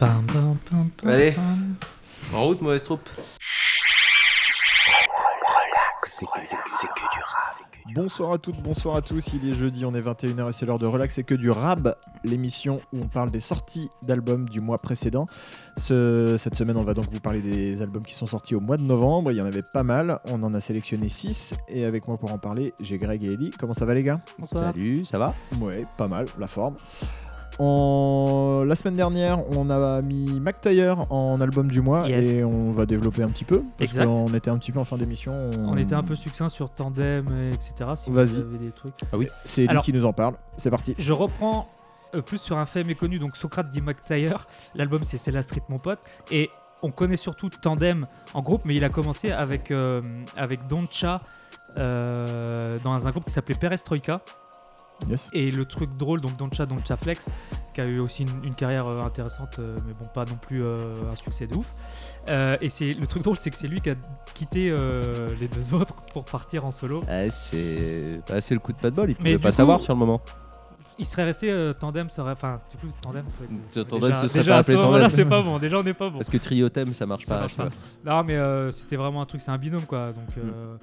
Pam, pam, pam, pam, Allez. pam. En route, mauvaise troupe. Bonsoir à toutes, bonsoir à tous. Il est jeudi, on est 21h et c'est l'heure de relax et que du rab, l'émission où on parle des sorties d'albums du mois précédent. Ce- cette semaine, on va donc vous parler des albums qui sont sortis au mois de novembre. Il y en avait pas mal. On en a sélectionné 6 et avec moi pour en parler, j'ai Greg et Ellie. Comment ça va les gars? Bonsoir. Salut, ça va? Ouais, pas mal, la forme. En... La semaine dernière, on a mis McTyre en album du mois Yes. et on va développer un petit peu. Parce Exact. qu'on était un petit peu en fin d'émission. On était un peu succinct sur Tandem, etc. Si Vas-y. vous avez des trucs. C'est Alors- qui nous en parle. C'est parti. Je reprends euh, plus sur un fait méconnu. Donc Socrate dit McTyre. L'album c'est C'est la street mon pote. Et on connaît surtout Tandem en groupe, mais il a commencé avec, euh, avec Doncha euh, dans un groupe qui s'appelait Perestroika. Yes. Et le truc drôle, donc Doncha, Doncha Flex, qui a eu aussi une, une carrière euh, intéressante, euh, mais bon, pas non plus euh, un succès de ouf. Euh, et c'est le truc drôle, c'est que c'est lui qui a quitté euh, les deux autres pour partir en solo. Ah, c'est bah, le coup de pas de bol, il pouvait pas coup- savoir sur le moment. Il serait resté euh, tandem, serait... enfin, du coup, tandem. faut être- tandem, déjà- ce serait déjà, pas à appelé ce moment-là, tandem. c'est pas bon. Déjà, on n'est pas bon. Parce que trio thème, ça marche Ça pas. marche vois. Non, mais euh, c'était vraiment un truc, c'est un binôme quoi. Donc, euh,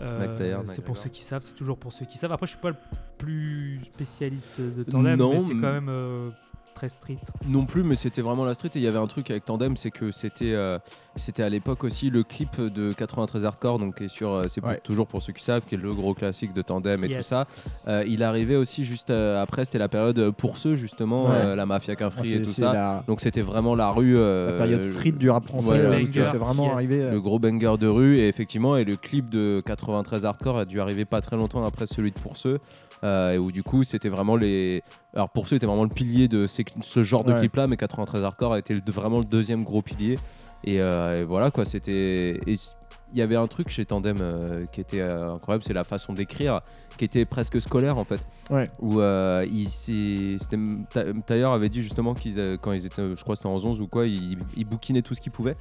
euh, c'est pour ceux qui savent, c'est toujours pour ceux qui savent. Après, je suis pas le plus spécialiste de tandem, Non, mais c'est quand même euh, très street. Non plus, mais c'était vraiment la street. Et il y avait un truc avec Tandem, c'est que c'était euh, c'était à l'époque aussi le clip de 93 Hardcore, donc qui est sur, euh, c'est pour- Ouais. toujours pour ceux qui savent, qui est le gros classique de Tandem et Yes. tout ça. Euh, il arrivait aussi juste euh, après, c'était la période pour ceux justement, Ouais. euh, la mafia qu'un free et tout ça. la, Donc c'était vraiment la rue. la période street du rap français. banger. ça c'est vraiment Yes. arrivé. le gros banger de rue et effectivement et le clip de 93 hardcore a dû arriver pas très longtemps après celui de pour ceux euh, et où du coup c'était vraiment les alors pour ceux était vraiment le pilier de ces- ce genre de Ouais. clip là mais 93 hardcore a été le- vraiment le deuxième gros pilier et, euh, et voilà quoi c'était il y avait un truc chez Tandem euh, qui était euh, incroyable c'est la façon d'écrire qui était presque scolaire en fait Ouais. où Tailleur avait dit justement qu'ils quand ils étaient je crois c'était en 11 ou quoi ils, ils bouquinaient tout ce qu'ils pouvaient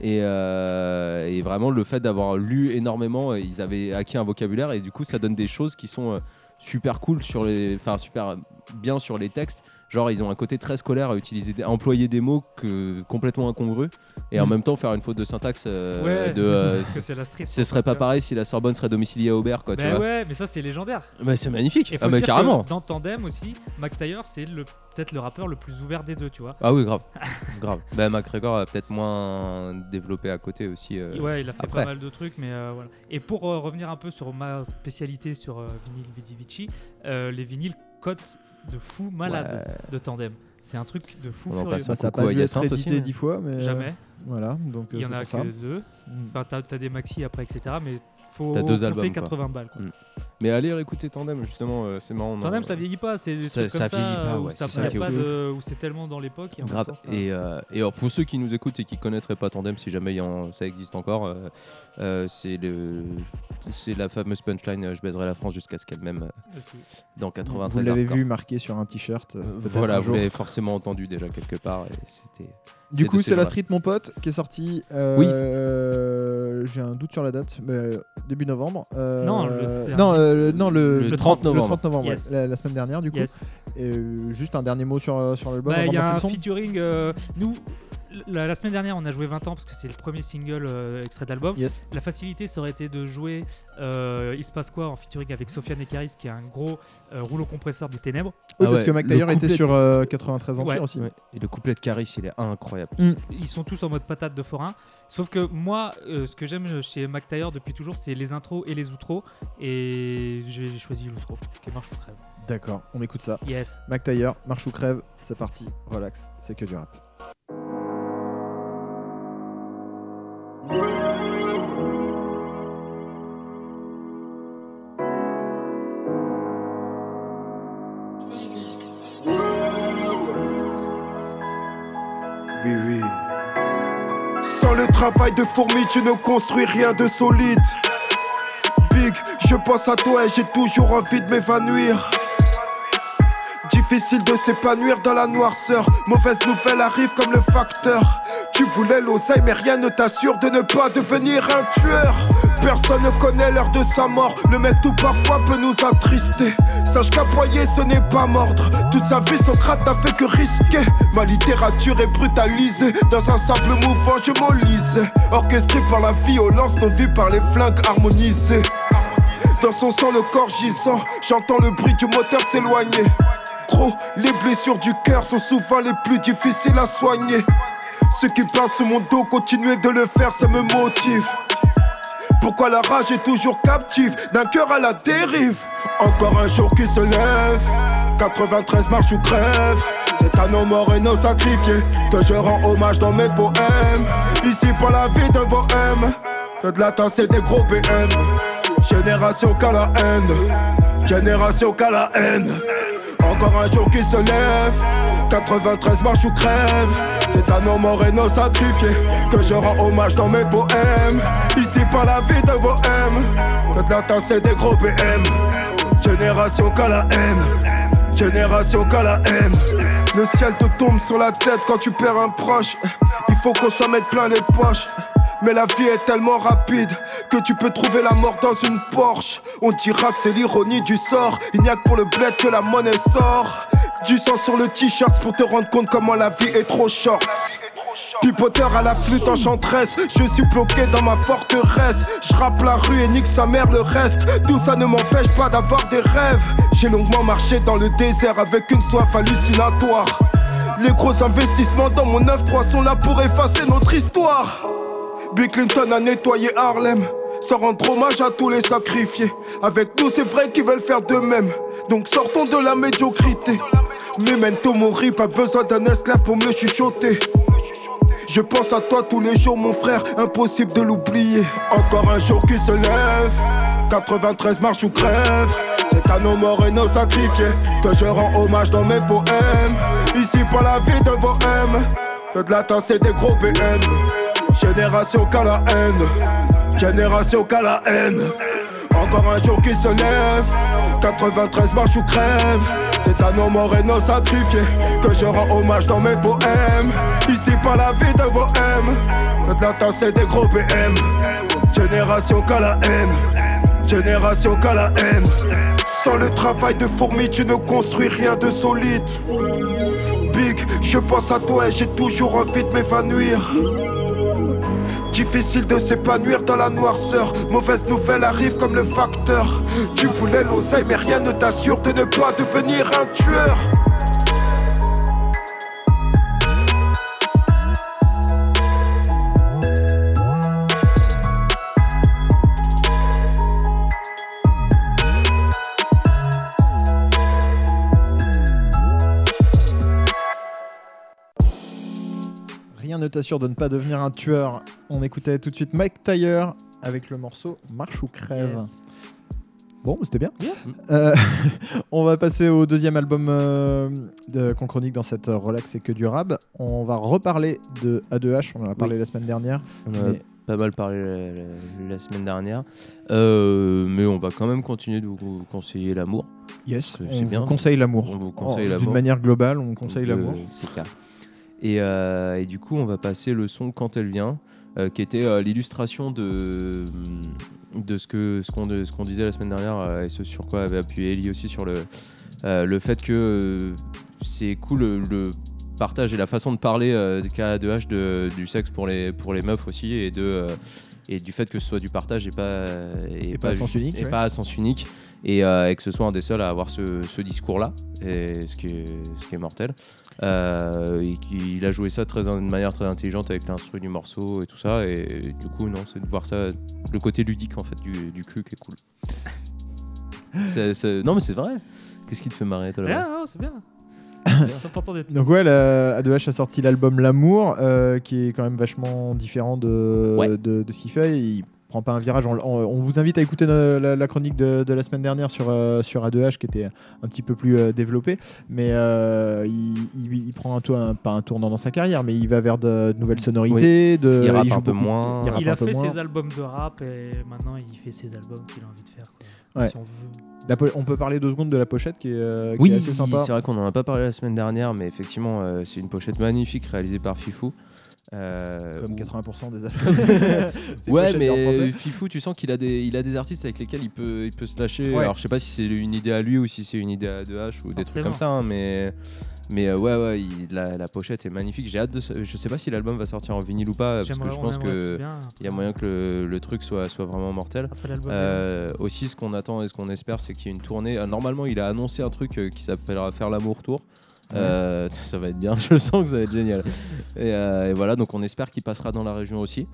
et, euh, et vraiment le fait d'avoir lu énormément ils avaient acquis un vocabulaire et du coup ça donne des choses qui sont super cool sur les enfin super bien sur les textes genre ils ont un côté très scolaire à utiliser à employer des mots que complètement incongrus et en Mm. même temps faire une faute de syntaxe euh, ouais, de euh, parce que c'est la street. ce serait pas pareil si la Sorbonne serait domiciliée à Aubert quoi tu Ben vois ouais, mais ça c'est légendaire. mais c'est magnifique ah mais carrément Dans Tandem aussi, McTyre c'est peut-être le rappeur le plus ouvert des deux, tu vois. Ah oui, grave. grave. Ben, McGregor a peut-être moins développé à côté aussi. euh, ouais, il a fait après. pas mal de trucs, mais voilà. Et pour revenir un peu sur ma spécialité sur vinyle Vidi Vici, euh, les vinyles cotent de fou malade ouais. de Tandem. C'est un truc de fou On en furieux. passe ça, ça a coucou pas à dû être Hyacinthe aussi, édité mais- dix fois, mais euh, Jamais. voilà. Donc Il y euh, en a que deux. Mm. Enfin, t'as as des maxi après, etc. Mais faut T'as deux compter albums, quoi. 80 balles. quoi. Mais allez réécouter Tandem, justement, euh, c'est marrant. Tandem, non, ça euh, vieillit pas. C'est ça- ça comme vieillit ça pas, où ouais, ça c'est ça pas de- où c'est tellement dans l'époque. et Grave. ça- euh, et alors, pour ceux qui nous écoutent et qui connaîtraient pas Tandem, si jamais il y en- ça existe encore, euh, euh, c'est le, c'est la fameuse punchline euh, "Je baiserai la France jusqu'à ce qu'elle m'aime" euh, aussi. dans Vous 93. l'avez hardcore. vu marqué sur un t-shirt. euh, Voilà, un vous l'avez forcément entendu déjà quelque part. Et c'était. Du coup, c'est ces la street, mon pote, qui est sorti. euh, J'ai un doute sur la date, mais début novembre. Euh, Non, le non, euh, non, le, Le 30 30 novembre. Le 30 novembre, Yes. ouais, la, la semaine dernière, du coup. Yes. Et, euh, juste un dernier mot sur, sur l'album. Bah, avant Il y a un featuring. euh, nous, la, la semaine dernière, on a joué 20 ans parce que c'est le premier single euh, extrait de l'album. Yes. La facilité, ça aurait été de jouer euh, Il se passe quoi en featuring avec Sofiane Ekaris, qui est un gros euh, rouleau compresseur des ténèbres. Oui, Ah parce ouais, que McTyre le était sur euh, 93 Empire Ouais. aussi. Ouais. Et le couplet de Caris, il est incroyable. Ils sont tous en mode patate de forain. Sauf que moi, euh, ce que j'aime chez McTyre depuis toujours, c'est les intros et les outros. Et j'ai choisi l'outro, qui marche ou crève. D'accord, on écoute ça. Yes. Marche ou crève, c'est parti, relax, c'est que du rap. Travail de fourmi, tu ne construis rien de solide. Big, je pense à toi et j'ai toujours envie de m'évanouir. Difficile de s'épanouir dans la noirceur. Mauvaise nouvelle arrive comme le facteur. Tu voulais l'oseille, mais rien ne t'assure de ne pas devenir un tueur. Personne ne connaît l'heure de sa mort. Le tout parfois peut nous attrister. Sache qu'appoyer ce n'est pas mordre. Toute sa vie, Socrate n'a fait que risquer. Ma littérature est brutalisée. Dans un sable mouvant, je m'enlisais. Orchestré par la violence, non vue par les flingues harmonisées. Dans son sang, le corps gisant, j'entends le bruit du moteur s'éloigner. Gros, les blessures du cœur sont souvent les plus difficiles à soigner. Ceux qui parlent sur mon dos, continuer de le faire, ça me motive. Pourquoi la rage est toujours captive d'un cœur à la dérive. Encore un jour qui se lève. 93 marche ou crève C'est à nos morts et nos sacrifiés Que je rends hommage dans mes poèmes. Ici pour la vie de bohème. Que de la tasse et des gros BM Génération qu'à la haine. Génération qu'à la haine. Encore un jour qui se lève 93 marche ou crève C'est à nos morts et nos sacrifiés Que je rends hommage dans mes poèmes. Ici par la vie de bohème Que de la tasse et des gros BM Génération qu'à la haine. Génération qu'à la haine. Le ciel te tombe sur la tête quand tu perds un proche. Il faut qu'on s'en mette plein les poches. Mais la vie est tellement rapide que tu peux trouver la mort dans une Porsche. On dira que c'est l'ironie du sort. Il n'y a que pour le bled que la monnaie sort. Du sang sur le t-shirt pour te rendre compte comment la vie est trop short. Pipoteur à la flûte enchanteresse, je suis bloqué dans ma forteresse. Je rappe la rue et nique sa mère le reste. Tout ça ne m'empêche pas d'avoir des rêves. J'ai longuement marché dans le désert avec une soif hallucinatoire. Les gros investissements dans mon 9-3 sont là pour effacer notre histoire. Bill Clinton a nettoyé Harlem. Sans rendre hommage à tous les sacrifiés. Avec nous, c'est vrai qu'ils veulent faire de même. Donc sortons de la médiocrité. Memento mori, pas besoin d'un esclave pour me chuchoter. Je pense à toi tous les jours, mon frère, impossible de l'oublier. Encore un jour qui se lève, 93 marche ou crève. C'est à nos morts et nos sacrifiés que je rends hommage dans mes poèmes. Ici pour la vie de bohème, que de la tasse et des gros BM. Génération qu'à la haine, génération qu'à la haine. Encore un jour qui se lève, 93 marche ou crève. C'est à nos morts et sacrifiés que je rends hommage dans mes poèmes. Ici par la vie de bohème, de la et des gros BM. Génération qu'à la haine, génération qu'à la haine. Sans le travail de fourmi, tu ne construis rien de solide. Big, je pense à toi et j'ai toujours envie de m'évanouir. Difficile de s'épanouir dans la noirceur. Mauvaise nouvelle arrive comme le facteur. Tu voulais l'oseille, mais rien ne t'assure de ne pas devenir un tueur. Ne t'assure de ne pas devenir un tueur. On écoutait tout de suite Mike Tyre avec le morceau Marche ou crève. Yes. Bon, c'était bien. Yes. Euh, on va passer au deuxième album euh, de- qu'on chronique dans cette Relax et que du rap. On va reparler de A2H, on en a parlé la semaine dernière. On a Mais- pas mal parlé la, la- la semaine dernière. Euh, mais on va quand même continuer de vous conseiller l'amour. Yes, on bien. vous conseille l'amour. On vous conseille Oh, l'amour. D'une manière globale, on conseille l'amour. C'est clair. Et, euh, et du coup, on va passer le son Quand elle vient, euh, qui était euh, l'illustration de, de ce qu'on ce qu'on ce qu'on disait la semaine dernière et ce sur quoi avait appuyé Ellie aussi sur le, le fait que c'est cool le, le partage et la façon de parler euh, qu'a A2H de, du sexe pour les, pour les meufs aussi et de. euh, et du fait que ce soit du partage et pas et, Et pas à sens unique, et ouais. pas à sens unique et, et que ce soit un des seuls à avoir ce, ce discours là et ce qui est ce qui est mortel euh, et qu'il a joué ça très, de manière très intelligente avec l'instru du morceau et tout ça. Et, du coup, non, c'est de voir ça, le côté ludique en fait du, du cul qui est cool. Non, mais c'est vrai. Qu'est-ce qui te fait marrer toi là non, c'est bien. c'est important d'être. Donc ouais, la- A2H a sorti l'album L'amour, euh, qui est quand même vachement différent de, Ouais. de, de ce qu'il fait. Il prend pas un virage. On, on- on vous invite à écouter la, la- la chronique de, de la semaine dernière sur, euh, sur A2H, qui était un petit peu plus euh, développée. Mais euh, il, il- il prend un, tour, un- pas un tournant dans sa carrière, mais il va vers de, de nouvelles sonorités. De, Il rappe joue un peu beaucoup- moins. il rappe Il un a peu fait moins. ses albums de rap et maintenant il fait ses albums qu'il a envie de faire. Quoi. Ouais. Si on veut. La po- on peut parler deux secondes de la pochette qui est, euh, qui Oui, est assez sympa. c'est vrai qu'on en a pas parlé la semaine dernière, mais effectivement, euh, c'est une pochette magnifique réalisée par Fifou. Euh, Comme où- 80% des albums. Ouais, pochettes en français. mais Fifou, tu sens qu'il a des, il a des artistes avec lesquels il peut, il peut se lâcher. Ouais. Alors, je sais pas si c'est une idée à lui ou si c'est une idée à 2H ou des trucs comme ça, hein, mais, mais euh, ouais, ouais, il- la, la pochette est magnifique. J'ai hâte de. Je sais pas si l'album va sortir en vinyle ou pas, parce que je pense aimerait que tous bien, il y a moyen que le, le truc soit, soit vraiment mortel. Euh, aussi, ce qu'on attend et ce qu'on espère, c'est qu'il y ait une tournée. Euh, normalement, il a annoncé un truc qui s'appellera Faire l'amour tour. Euh, ça va être bien, je sens que ça va être génial. Et, euh, et voilà, donc on espère qu'il passera dans la région aussi.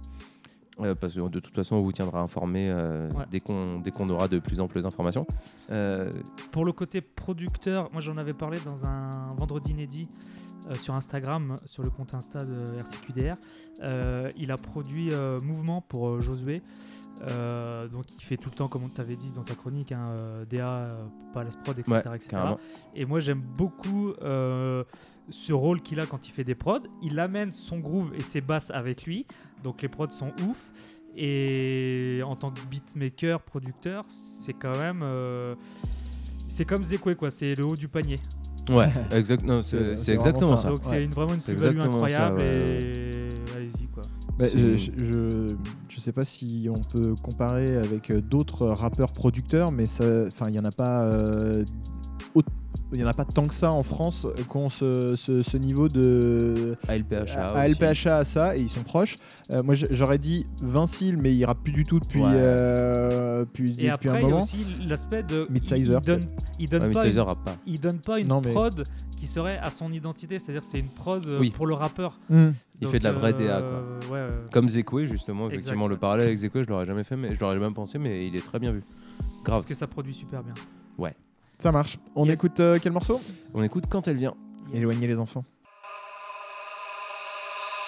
Euh, parce que de toute façon, on vous tiendra informé Ouais. dès qu'on aura de plus amples informations. Euh, Pour le côté producteur, moi j'en avais parlé dans un vendredi inédit sur Instagram, sur le compte Insta de RCQDR. Il a produit Mouvement pour Josué. Euh, donc il fait tout le temps, comme on t'avait dit dans ta chronique, hein, euh, DA, euh, Palace Prod, etc. Ouais, etc. Et moi j'aime beaucoup euh, ce rôle qu'il a quand il fait des prods. Il amène son groove et ses basses avec lui. Donc les prods sont ouf. Et en tant que beatmaker, producteur, c'est quand même. euh, c'est comme Zekwe, quoi. C'est le haut du panier. ouais, exact, non, C'est- c'est c'est c'est exactement ça. Donc ouais. c'est une, vraiment une plus-value exactement ça, incroyable. ouais, et. Bah, je, je, je- sais pas si on peut comparer avec euh, d'autres rappeurs producteurs, mais il y en a pas. euh, il y en a pas tant que ça en France euh, qui ont ce, ce- ce niveau de ALPHA. à aussi. LPHA à ça et ils sont proches. Euh, moi j'aurais dit Vincile, mais il rappe plus du tout depuis, Ouais. euh, depuis, Et depuis après, un il y a moment. aussi l'aspect de. Midsizer, Il, il donne, il donne Ouais, pas. Midsizer une- pas. il donne pas une Non, mais- prod qui serait à son identité, c'est-à-dire c'est une prod euh, Oui. pour le rappeur. Hmm. Il Donc, fait de la vraie DA, euh, ouais, ouais. Comme Zekwe, justement, Exact, effectivement, le ouais. parallèle avec Zekwe, je l'aurais jamais fait, mais je l'aurais jamais pensé, mais il est très bien vu. Grave. Parce que ça produit super bien. Ça marche. On Yes. écoute euh, quel morceau? On écoute quand elle vient. Éloigner les enfants.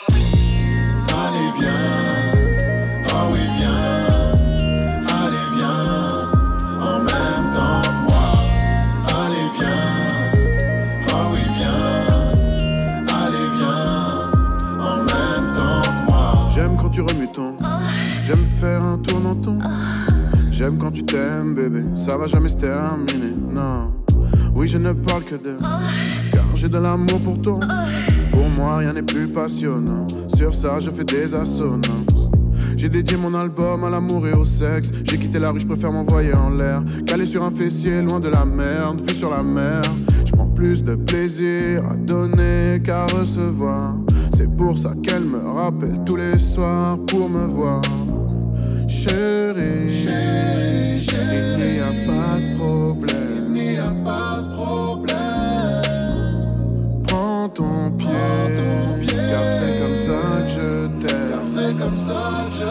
Allez viens, oh oui viens, allez viens, en même temps que moi. Allez viens, oh oui viens, allez viens, en même temps que moi. J'aime quand tu remues ton, j'aime faire un tour dans ton. J'aime quand tu t'aimes bébé, ça va jamais se terminer, non. Oui je ne parle que de, car j'ai de l'amour pour toi. Pour moi, rien n'est plus passionnant. Sur ça, je fais des assonances. J'ai dédié mon album à l'amour et au sexe. J'ai quitté la rue, je préfère m'envoyer en l'air. Calé sur un fessier, loin de la merde, vue sur la mer. Je prends plus de plaisir à donner qu'à recevoir. C'est pour ça qu'elle me rappelle tous les soirs pour me voir. Chérie, chérie, il n'y a pas de problème. Il n'y a pas de problème. Prends ton pied, car c'est comme ça que je t'aime. Car c'est comme ça que je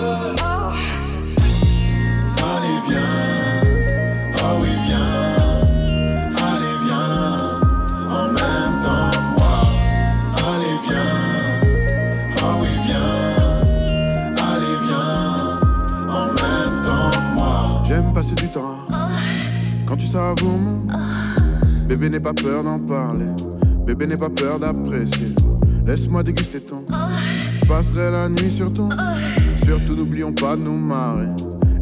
Allez viens, passer du temps quand tu savoures mon Bébé n'aie pas peur d'en parler. Bébé n'aie pas peur d'apprécier. Laisse-moi déguster ton. Je passerai la nuit sur ton. Surtout n'oublions pas de nous marrer.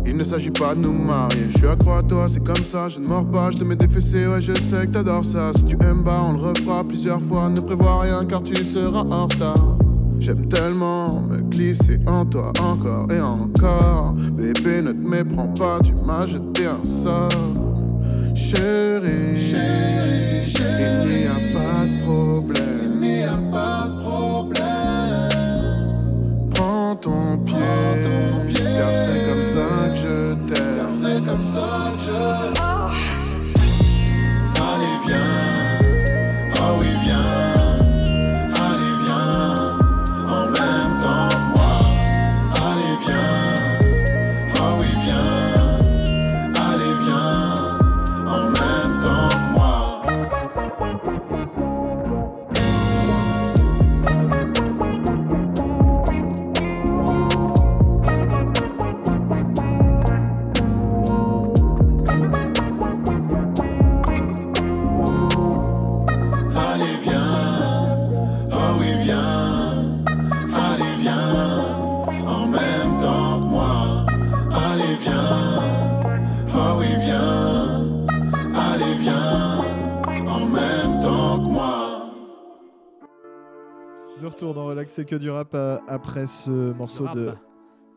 Il ne s'agit pas de nous marier. Je suis accro à toi, c'est comme ça. Je ne mords pas, je te mets des fessées. Ouais, je sais que t'adores ça. Si tu aimes pas, on le refera plusieurs fois. Ne prévois rien car tu seras en retard. J'aime tellement me glisser en toi encore et encore. Bébé, ne te méprends pas, tu m'as jeté un sort. Chérie, chérie, il n'y a pas de problème. Il n'y a pas de problème. Prends ton pied, car c'est comme ça que je t'aime. Car c'est comme ça que je retour dans Relax c'est que du rap euh, après ce morceau de.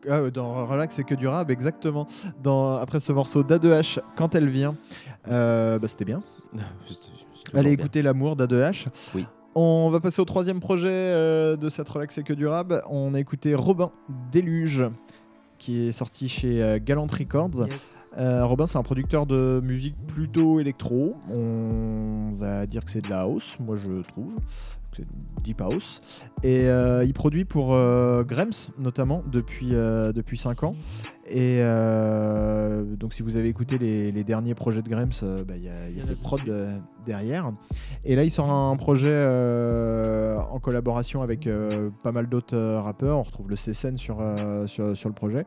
Ah, euh, dans Relax c'est que du rap, exactement. Dans... Après ce morceau d'A2H, quand elle vient. Euh, bah, C'était bien. Allez écouter l'amour d'A2H. Oui. On va passer au troisième projet euh, de cette Relax c'est que du rap. On a écouté Robin Déluge qui est sorti chez euh, Galant Records. Yes. Euh, Robin, c'est un producteur de musique plutôt électro. On va dire que c'est de la house, moi je trouve. C'est deep house. Et euh, il produit pour euh, Grems, notamment, depuis, euh, depuis 5 ans. Et euh, donc, si vous avez écouté les, les derniers projets de Grems, bah, il y a, y a prods euh, derrière. Et là, il sort un projet en collaboration avec pas mal d'autres rappeurs. On retrouve le CSN sur, sur, sur le projet.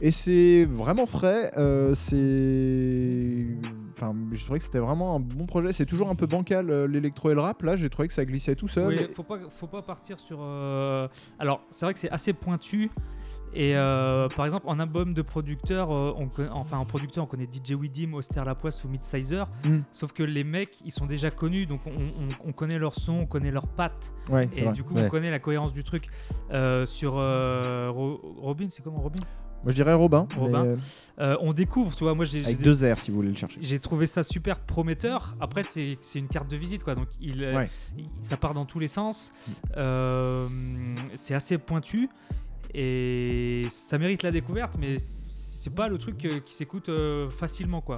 Et c'est vraiment frais. c'est. Enfin, j'ai trouvé que c'était vraiment un bon projet. C'est toujours un peu bancal euh, l'électro et le rap. Là, j'ai trouvé que ça glissait tout seul. Oui, Et- faut pas, faut pas partir sur. euh, Alors, c'est vrai que c'est assez pointu. Et euh, par exemple, en album de producteur, euh, on conna- enfin en producteur, on connaît DJ Widim, Auster Lapoisse ou Midsizer. Mm. Sauf que les mecs, ils sont déjà connus, donc on, on- on connaît leur son, on connaît leurs pattes, Ouais, c'est et vrai. du coup Ouais. on connaît la cohérence du truc. Euh, sur euh, Ro- Robin, c'est comment Robin? Moi, je dirais Robin. Robin. mais, euh, Euh, On découvre, tu vois. Moi, j'ai avec j'ai- deux R si vous voulez le chercher. j'ai trouvé ça super prometteur. Après, c'est c'est une carte de visite, quoi. Donc, il, euh, Ouais. il- ça part dans tous les sens. Euh, c'est assez pointu et ça mérite la découverte, mais c'est pas le truc qui s'écoute facilement, quoi.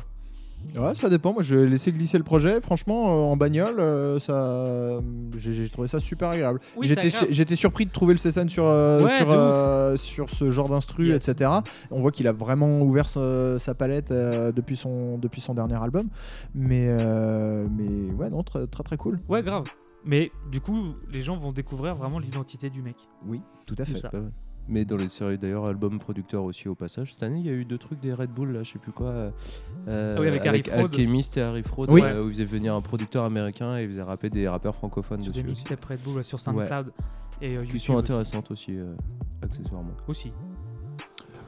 Ouais, ça dépend. Moi, je vais laisser glisser le projet. Franchement, euh, en bagnole, euh, ça, j'ai j'ai trouvé ça super agréable. Oui, J'étais c'est su- agréable. j'étais surpris de trouver le CSN sur euh, Ouais, sur, de ouf. euh, sur ce genre d'instru, Yes. etc. On voit qu'il a vraiment ouvert sa, sa palette euh, depuis son depuis son dernier album. Mais euh, mais ouais, non, très très très cool. Ouais, grave. Mais du coup, les gens vont découvrir vraiment l'identité du mec. Oui, tout à C'est fait. ça. Mais dans les séries d'ailleurs, album producteur aussi au passage. Cette année, il y a eu deux trucs des Red Bull, là, je sais plus quoi. euh, Ah oui, avec Harry Fraud. Alchemist et Harry Fraud, Oui. euh, où ils faisaient venir un producteur américain et ils faisaient rapper des rappeurs francophones Sur des dessus aussi. mixtapes Red Bull sur SoundCloud et euh, Qui YouTube sont aussi. intéressantes aussi, euh, accessoirement. aussi.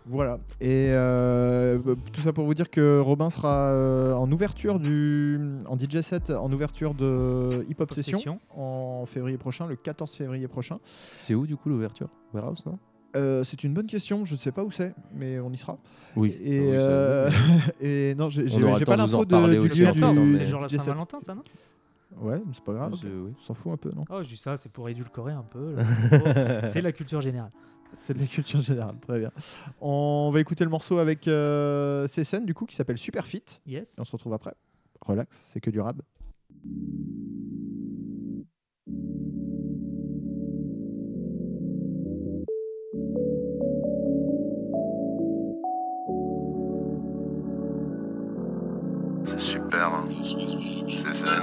Voilà. Et euh, tout ça pour vous dire que Robin sera euh, en ouverture du en DJ set en ouverture de Hip Hop Session Session. en février prochain, le 14 février prochain. C'est où du coup l'ouverture? Warehouse, non? Euh, c'est une bonne question, je sais pas où c'est, mais on y sera. Oui. Et, Ah oui, euh, oui. et non, j'ai pas l'info du lieu du c'est genre la. Saint-Valentin, ça, non Ouais, mais c'est pas grave. Oui. On s'en fout un peu, non Oh, je dis ça, c'est pour édulcorer un peu. c'est de la culture générale. C'est de la culture générale, très bien. On va écouter le morceau avec euh, CSN du coup qui s'appelle Super Fit. Yes. Et on se retrouve après. Relax, c'est que du rap. C'est zen.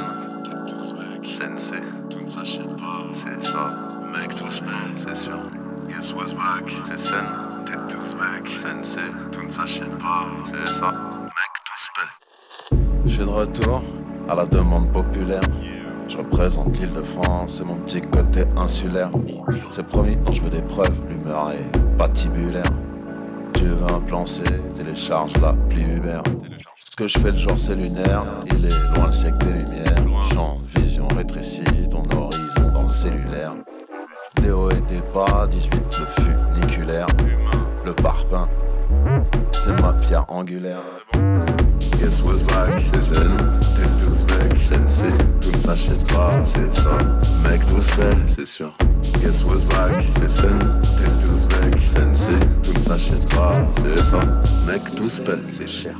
Sensei. Tu ne s'achètes pas, C'est ça. mec, tous back. C'est sûr. Guess what's back? C'est zen. T'es tous back. Sensei. Tu ne s'achètes pas, C'est ça. mec, tous back. Je suis de retour à la demande populaire. Je représente l'île de France et mon petit côté insulaire. C'est promis, non, je veux des preuves, l'humeur est patibulaire. Tu veux un plan C, télécharge l'appli Uber. Ce que je fais le jour c'est lunaire, il est loin le siècle des lumières. Champ vision rétréci, ton horizon dans le cellulaire. Des hauts et des bas, 18 le funiculaire. Le parpaing, c'est ma pierre angulaire. Guess what's back? C'est zen, T'es tous back. sensei, Tu ne s'achètes pas, c'est ça, mec, tous back. c'est sûr. Guess what's back? C'est zen, T'es tous back. sensei, Tu ne s'achètes pas, c'est ça. mec, tous back. C'est cher.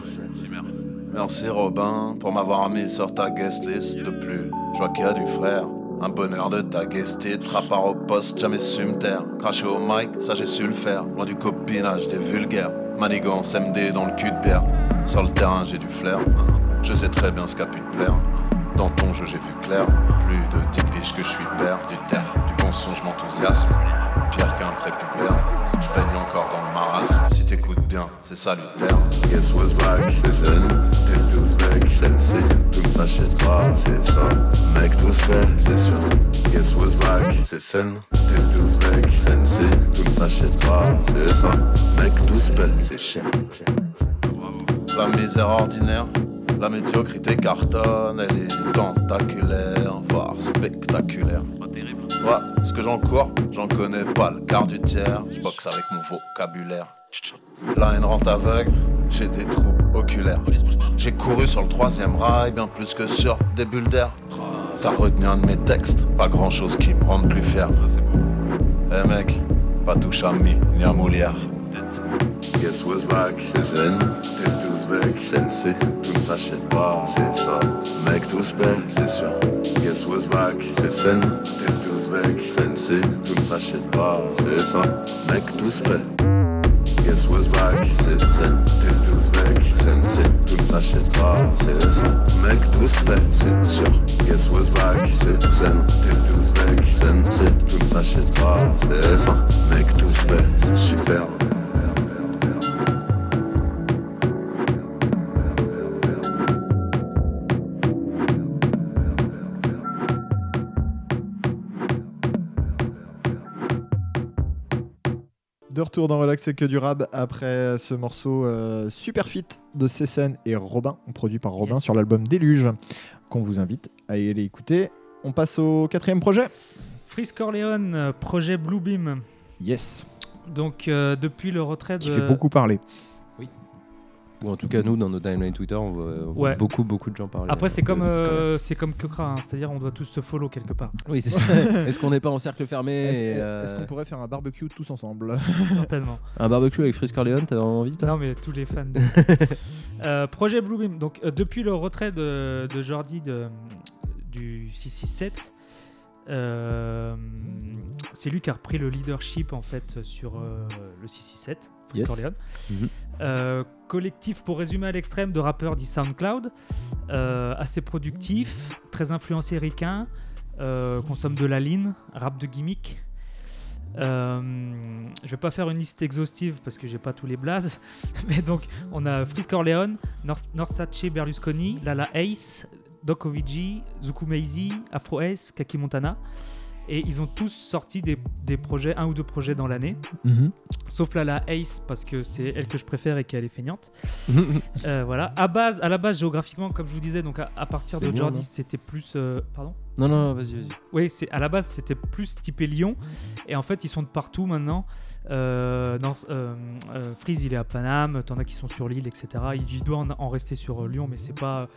Merci Robin pour m'avoir mis sur ta guest list. De plus, je vois qu'il y a du frère. Un bonheur de ta guest it, rapport au poste, jamais su me taire. Cracher au mic, ça j'ai su le faire. Loin du copinage des vulgaires. Manigance MD dans le cul de bière. Sur le terrain, j'ai du flair. Je sais très bien ce qu'a pu te plaire. Dans ton jeu, j'ai vu clair. Plus de 10 piges que je suis père. Du terre, du bon son, je m'enthousiasme. Pire qu'un prépubère. Je baigne encore dans le marasme. Si t'écoutes bien, c'est salutaire. Guess what's back? C'est zen, T'es tous back. sensei, Tu ne s'achètes pas, c'est ça, mec, tous back. c'est sûr. Guess what's back? C'est zen, T'es tous back. sensei, Tu ne s'achètes pas, c'est ça, mec, tous back. c'est cher. La misère ordinaire, la médiocrité cartonne, elle est tentaculaire, voire spectaculaire. Ouais, ce que j'en cours, j'en connais pas le quart du tiers. Je boxe avec mon vocabulaire. La haine rente aveugle, j'ai des trous oculaires. J'ai couru sur le troisième rail, bien plus que sur des bulles d'air. T'as retenu un de mes textes, pas grand chose qui me rende plus fier. Eh mec, pas touche à mi, ni à Molière. Guess what's back? C'est zen, T'es tous bec. sensei, Tout ne s'achète pas, c'est ça. Mec, tous bec. c'est sûr. Guess what's back? C'est zen, T'es tous bec. sensei, Tout ne s'achète pas, c'est ça. Mec, tous bec. Guess what's back? C'est zen, T'es tous bec. sensei, Tout ne s'achète pas, c'est ça. Mec, tous bec. C'est sûr. Guess what's back? C'est zen, T'es tous bec. sensei, Tout ne s'achète pas, c'est ça. Mec, tous bec. C'est super. De retour dans Relax et que du rab après ce morceau euh, super fit de Cécène et Robin, produit par Robin Yes. sur l'album Déluge, qu'on vous invite à y aller écouter. On passe au quatrième projet. Freeze Corleone, euh, projet Bluebeam. Yes. Donc euh, depuis le retrait de. Qui fait beaucoup parler. Ou en tout cas, nous, dans nos timelines Twitter, on voit, Ouais. beaucoup, beaucoup de gens parler. Après c'est comme euh, c'est comme Kekra, hein, c'est-à-dire on doit tous se follow quelque part. Oui, c'est ça. Est-ce qu'on n'est pas en cercle fermé Est-ce et, euh, est-ce qu'on pourrait faire un barbecue tous ensemble Certainement. Un barbecue avec Freeze Corleone, t'as envie toi? Non mais tous les fans. de- Euh, projet Bluebeam. Donc euh, depuis le retrait de, de Jordi de, du 667, euh, c'est lui qui a repris le leadership en fait sur euh, le 667, Freeze Yes. Corleone. Mhm. Euh, collectif pour résumer à l'extrême de rappeurs dit SoundCloud, euh, assez productif, très influencé ricain, euh, consomme de la ligne, rap de gimmick. Je vais pas faire une liste exhaustive parce que j'ai pas tous les blazes, mais donc on a Corleone, North, Berlusconi, Lala Ace, Doc Ovigi, Zuku Meizi, Afro Ace, Kaki Montana, et ils ont tous sorti des, des projets, un ou deux projets dans l'année, sauf Lala Ace parce que c'est elle que je préfère et qu'elle est feignante. Euh, voilà, à base, à la base géographiquement, comme je vous disais, donc à, à partir de Jordi, non c'était plus, euh, pardon. Non, non, vas-y, vas-y. Oui, c'est à la base c'était plus typé Lyon et en fait ils sont de partout maintenant. Euh, dans, euh, Freeze il est à Paname, t'en as qui sont sur l'île, etc. Il, doit en, en rester sur Lyon, mais c'est pas.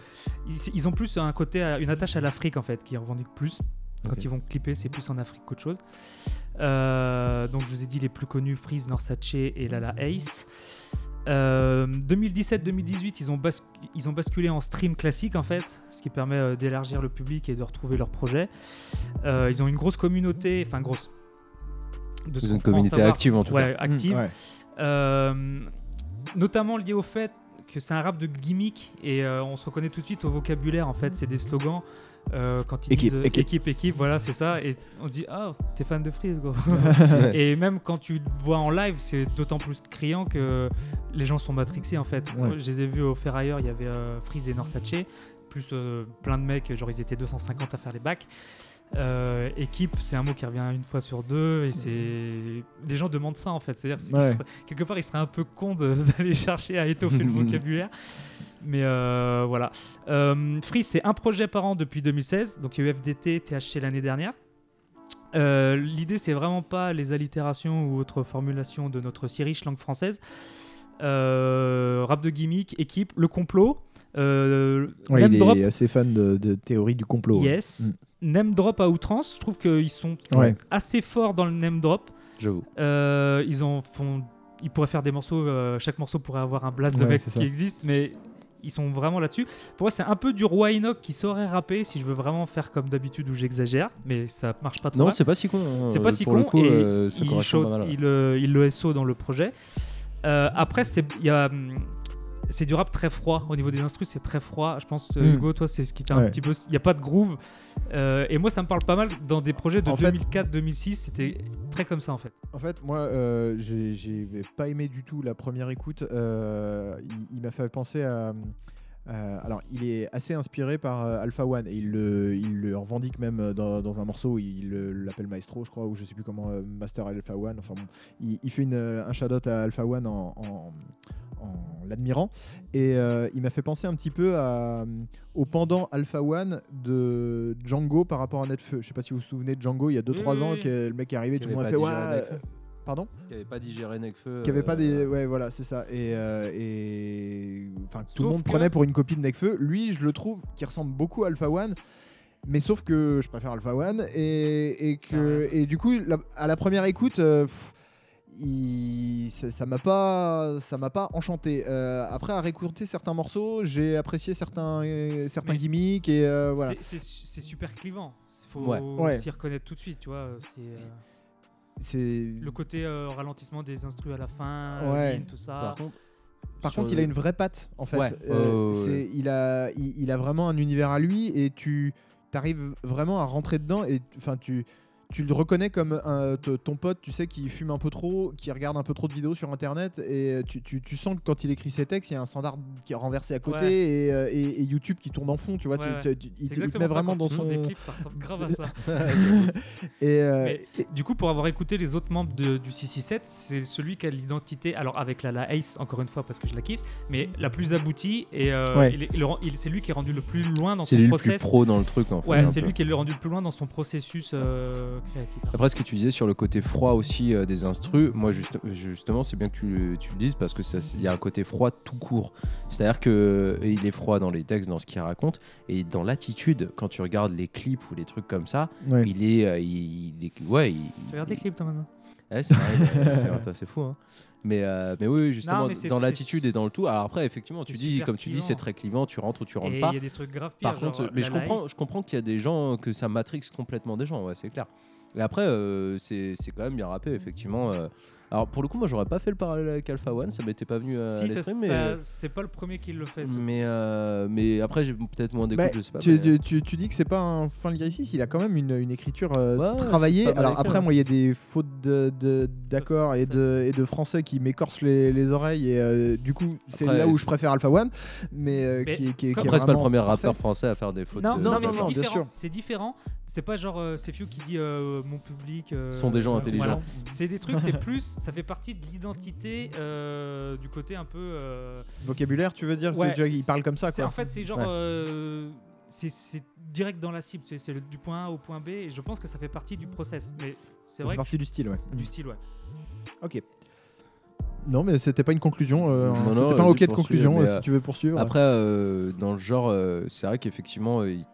Ils, ils ont plus un côté, une attache à l'Afrique en fait, qui revendique plus. Quand ils vont clipper, c'est plus en Afrique qu'autre chose. Euh, donc je vous ai dit les plus connus Freeze, Norsace et Lala Ace. Euh, 2017-2018, ils, ont bas- ils ont basculé en stream classique en fait, ce qui permet euh, d'élargir le public et de retrouver leur projet. Euh, ils ont une grosse communauté, enfin grosse. De Ils ont une communauté savoir. active en tout Ouais, cas. active. Mm, ouais. Euh, notamment lié au fait que c'est un rap de gimmick et euh, on se reconnaît tout de suite au vocabulaire en fait, c'est des slogans. Euh, quand ils Équipe, disent euh, équipe. équipe, équipe, voilà, c'est ça. Et on dit, ah, t'es fan de Freeze, gros. et même quand tu le vois en live, c'est d'autant plus criant que les gens sont matrixés en fait. Ouais. Moi, je les ai vus au Ferrailleur, il y avait euh, Freeze et Norsace, plus euh, plein de mecs, genre ils étaient 250 à faire les bacs. Euh, équipe, c'est un mot qui revient une fois sur deux et c'est les gens demandent ça en fait. C'est-à-dire Ouais. quelque part, il serait un peu con d'aller chercher à étoffer le vocabulaire. Mais euh, voilà. Euh, Freeze, c'est un projet par an depuis 2016. Donc il y a eu FDT, THC l'année dernière. Euh, L'idée, c'est vraiment pas les allitérations ou autres formulations de notre si riche langue française. Rap de gimmick, équipe, le complot. Euh, Ouais, il drop, est assez fan de, de théorie du complot. ouais. yes. Name drop à outrance. Je trouve qu'ils sont Ouais. assez forts dans le name drop. J'avoue. Euh, ils en font. Ils pourraient faire des morceaux. euh, chaque morceau pourrait avoir un blast de Ouais, mec qui existe, mais ils sont vraiment là-dessus. Pour moi, c'est un peu du roi Enoch qui saurait rapper si je veux vraiment faire comme d'habitude où j'exagère, mais ça marche pas trop. Non, c'est pas si con. hein. C'est pas si Pour con le coup, et euh, ça il, correspond show- pas mal. il, euh, il le SO dans le projet. Euh, après, c'est il y a, hum, c'est du rap très froid au niveau des instrus, c'est très froid. Je pense euh, Mm. Hugo, toi, c'est ce qui t'a un Ouais. petit peu. Il y a pas de groove. Euh, et moi, ça me parle pas mal dans des projets de En fait- 2004-2006. C'était très comme ça en fait. En fait, moi, euh, j'ai pas aimé du tout la première écoute. Euh, il il m'a fait penser à, Euh, alors, il est assez inspiré par euh, Alpha One et il le, il le revendique même dans, dans un morceau. Il le- l'appelle Maestro, je crois, ou je sais plus comment, euh, Master Alpha One. Enfin bon, il, il fait une, un shout-out à Alpha One en, en- en l'admirant. Et euh, il m'a fait penser un petit peu à, au pendant Alpha One de Django par rapport à Netfeu. Je sais pas si vous vous souvenez de Django, il y a 2-3 Oui, ans, que le mec est arrivé, tout le monde a fait Ouais. euh, Pardon Qui avait pas digéré Nekfeu. qui avait pas euh, des ouais voilà c'est ça et euh, et enfin tout le monde que- prenait pour une copie de Nekfeu lui je le trouve qui ressemble beaucoup à Alpha One mais sauf que je préfère Alpha One et, et que et du coup la- à la première écoute euh, pff, il- ça m'a pas ça m'a pas enchanté Euh, après à réécouter certains morceaux j'ai apprécié certains euh, certains Mais- gimmicks et euh, voilà C'est- super clivant. Il faut Ouais. Ouais. s'y reconnaître tout de suite, tu vois. C'est euh, c'est le côté euh, ralentissement des instrus à la fin, Ouais. ligne, tout ça. Par contre, Par sur contre, le- il a une vraie patte en fait. Euh. Il, a, il, il a vraiment un univers à lui et tu arrives vraiment à rentrer dedans et enfin tu tu le reconnais comme un- t- ton pote, tu sais, qui fume un peu trop, qui regarde un peu trop de vidéos sur internet et tu, tu- tu sens que quand il écrit ses textes, il y a un standard qui est renversé à côté Ouais. et, euh, et- et YouTube qui tourne en fond, tu vois. tu- Ouais, tu- ouais. tu- il, C'est te- il te exactement met ça, vraiment quand dans son. des clips, ça ressemble grave à ça. Et, euh, Mais du coup, pour avoir écouté les autres membres de- du 667, c'est celui qui a l'identité, alors avec la, la Ace, encore une fois, parce que je la kiffe, mais la plus aboutie, et euh, Ouais. il est- il le rend- il- c'est lui qui est rendu le plus loin dans c'est son lui le plus process. pro dans le truc en fait. Ouais, c'est lui qui est le rendu le plus loin dans son processus euh, créatif. Après, ce que tu disais sur le côté froid aussi euh, des instrus, moi juste- justement, c'est bien que tu, le- tu le dises parce que ça- il y a un côté froid tout court. C'est-à-dire que euh, il est froid dans les textes, dans ce qu'il raconte, et dans l'attitude. Quand tu regardes les clips ou les trucs comme ça, ouais. il est, euh, il, il est- ouais, il- Tu regardes les clips, toi, maintenant? Ouais, c'est euh, c'est fou. Hein. Mais, euh, mais oui, justement, mais c'est- dans c'est- l'attitude et dans le tout. Alors après, effectivement, c'est tu dis, super comme tu dis, clivant. c'est très clivant, tu rentres ou tu rentres Et pas. il y a des trucs graves pires. Par contre, mais la je comprends, je comprends qu'il y a des gens que ça matrix complètement des gens, ouais, c'est clair. Et après, euh, c'est c'est quand même bien rappé, effectivement. euh. Alors pour le coup, moi, j'aurais pas fait le parallèle avec Alpha One, ça m'était pas venu à Si, l'esprit, mais, c'est pas le premier qui le fait. mais, euh, mais après, j'ai peut-être moins d'écoute, Bah, je sais pas. tu, mais- tu- tu- tu dis que c'est pas un fin lyriciste, il a quand même une, une écriture euh, Ouais, travaillée. Alors écrit, après, moi, il y a des fautes de- de- d'accords et, de, et de français qui m'écorchent les, les oreilles et euh, du coup, c'est là où je préfère Alpha One, mais, euh, Mais qui, qui qui Après, c'est pas le premier rappeur français à faire des fautes. Non, de- non, non, mais c'est différent. sûr. C'est différent. C'est pas genre euh, c'est Few qui dit euh, mon public. euh, Sont des gens euh, intelligents. voilà. C'est des trucs, c'est plus. Ça fait partie de l'identité euh, du côté un peu. euh, Vocabulaire, tu veux dire? Ouais, tu vois, Il parle comme ça, c'est- quoi. En fait, c'est genre. Ouais. euh, c'est- c'est direct dans la cible. C'est le- du point A au point B. Et je pense que ça fait partie du process. Mais c'est vrai que partie du style, ouais. du style, ouais. Ok. Non, mais c'était pas une conclusion. euh, Non, c'était non, pas un ok de conclusion, euh, si tu veux poursuivre. Après, euh, dans le genre, euh, c'est vrai qu'effectivement, euh, il,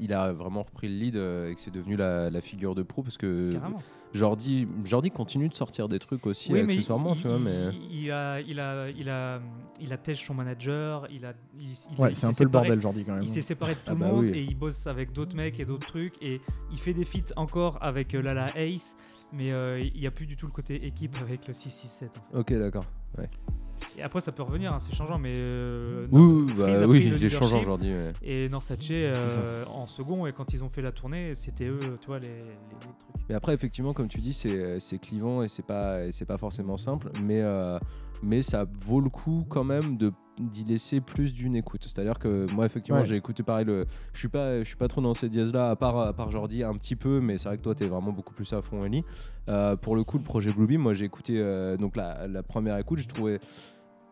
il a vraiment repris le lead euh, et que c'est devenu la, la figure de proue parce que Carrément. Jordi, Jordi continue de sortir des trucs aussi Oui, accessoirement, il, tu vois, il- mais il a, il a, il a, il a tèche son manager. Il a, il, il- ouais, il c'est un peu le bordel, Jordi, quand même. Il s'est séparé de tout Ah le bah monde oui. et il bosse avec d'autres mecs et d'autres trucs et il fait des feats encore avec euh, Lala Ace mais euh, il n'y a plus du tout le côté équipe avec le 667 en fait. ok, d'accord. Et après ça peut revenir hein, c'est changeant mais euh, Oui, oui, bah, oui, il est changeant aujourd'hui. ouais. et Norsace euh, en second et quand ils ont fait la tournée c'était eux tu vois les, les- les trucs Mais après, effectivement, comme tu dis, c'est c'est clivant et c'est pas, pas forcément simple, mais, euh, mais ça vaut le coup quand même de d'y laisser plus d'une écoute. C'est-à-dire que moi, effectivement, Ouais. j'ai écouté pareil. Le, je suis pas, je suis pas trop dans ces dièses-là, à part, à part Jordi un petit peu, mais c'est vrai que toi, tu es vraiment beaucoup plus à fond, Ellie. Euh, pour le coup, le projet Bluebeam, moi, j'ai écouté euh, donc la, la première écoute, je trouvais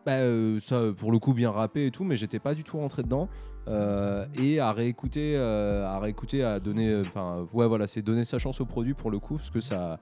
bah, euh, ça pour le coup bien rappé et tout, mais j'étais pas du tout rentré dedans. Euh, et à réécouter, euh, à réécouter, à donner, euh, enfin ouais voilà, c'est donner sa chance au produit pour le coup, parce que ça,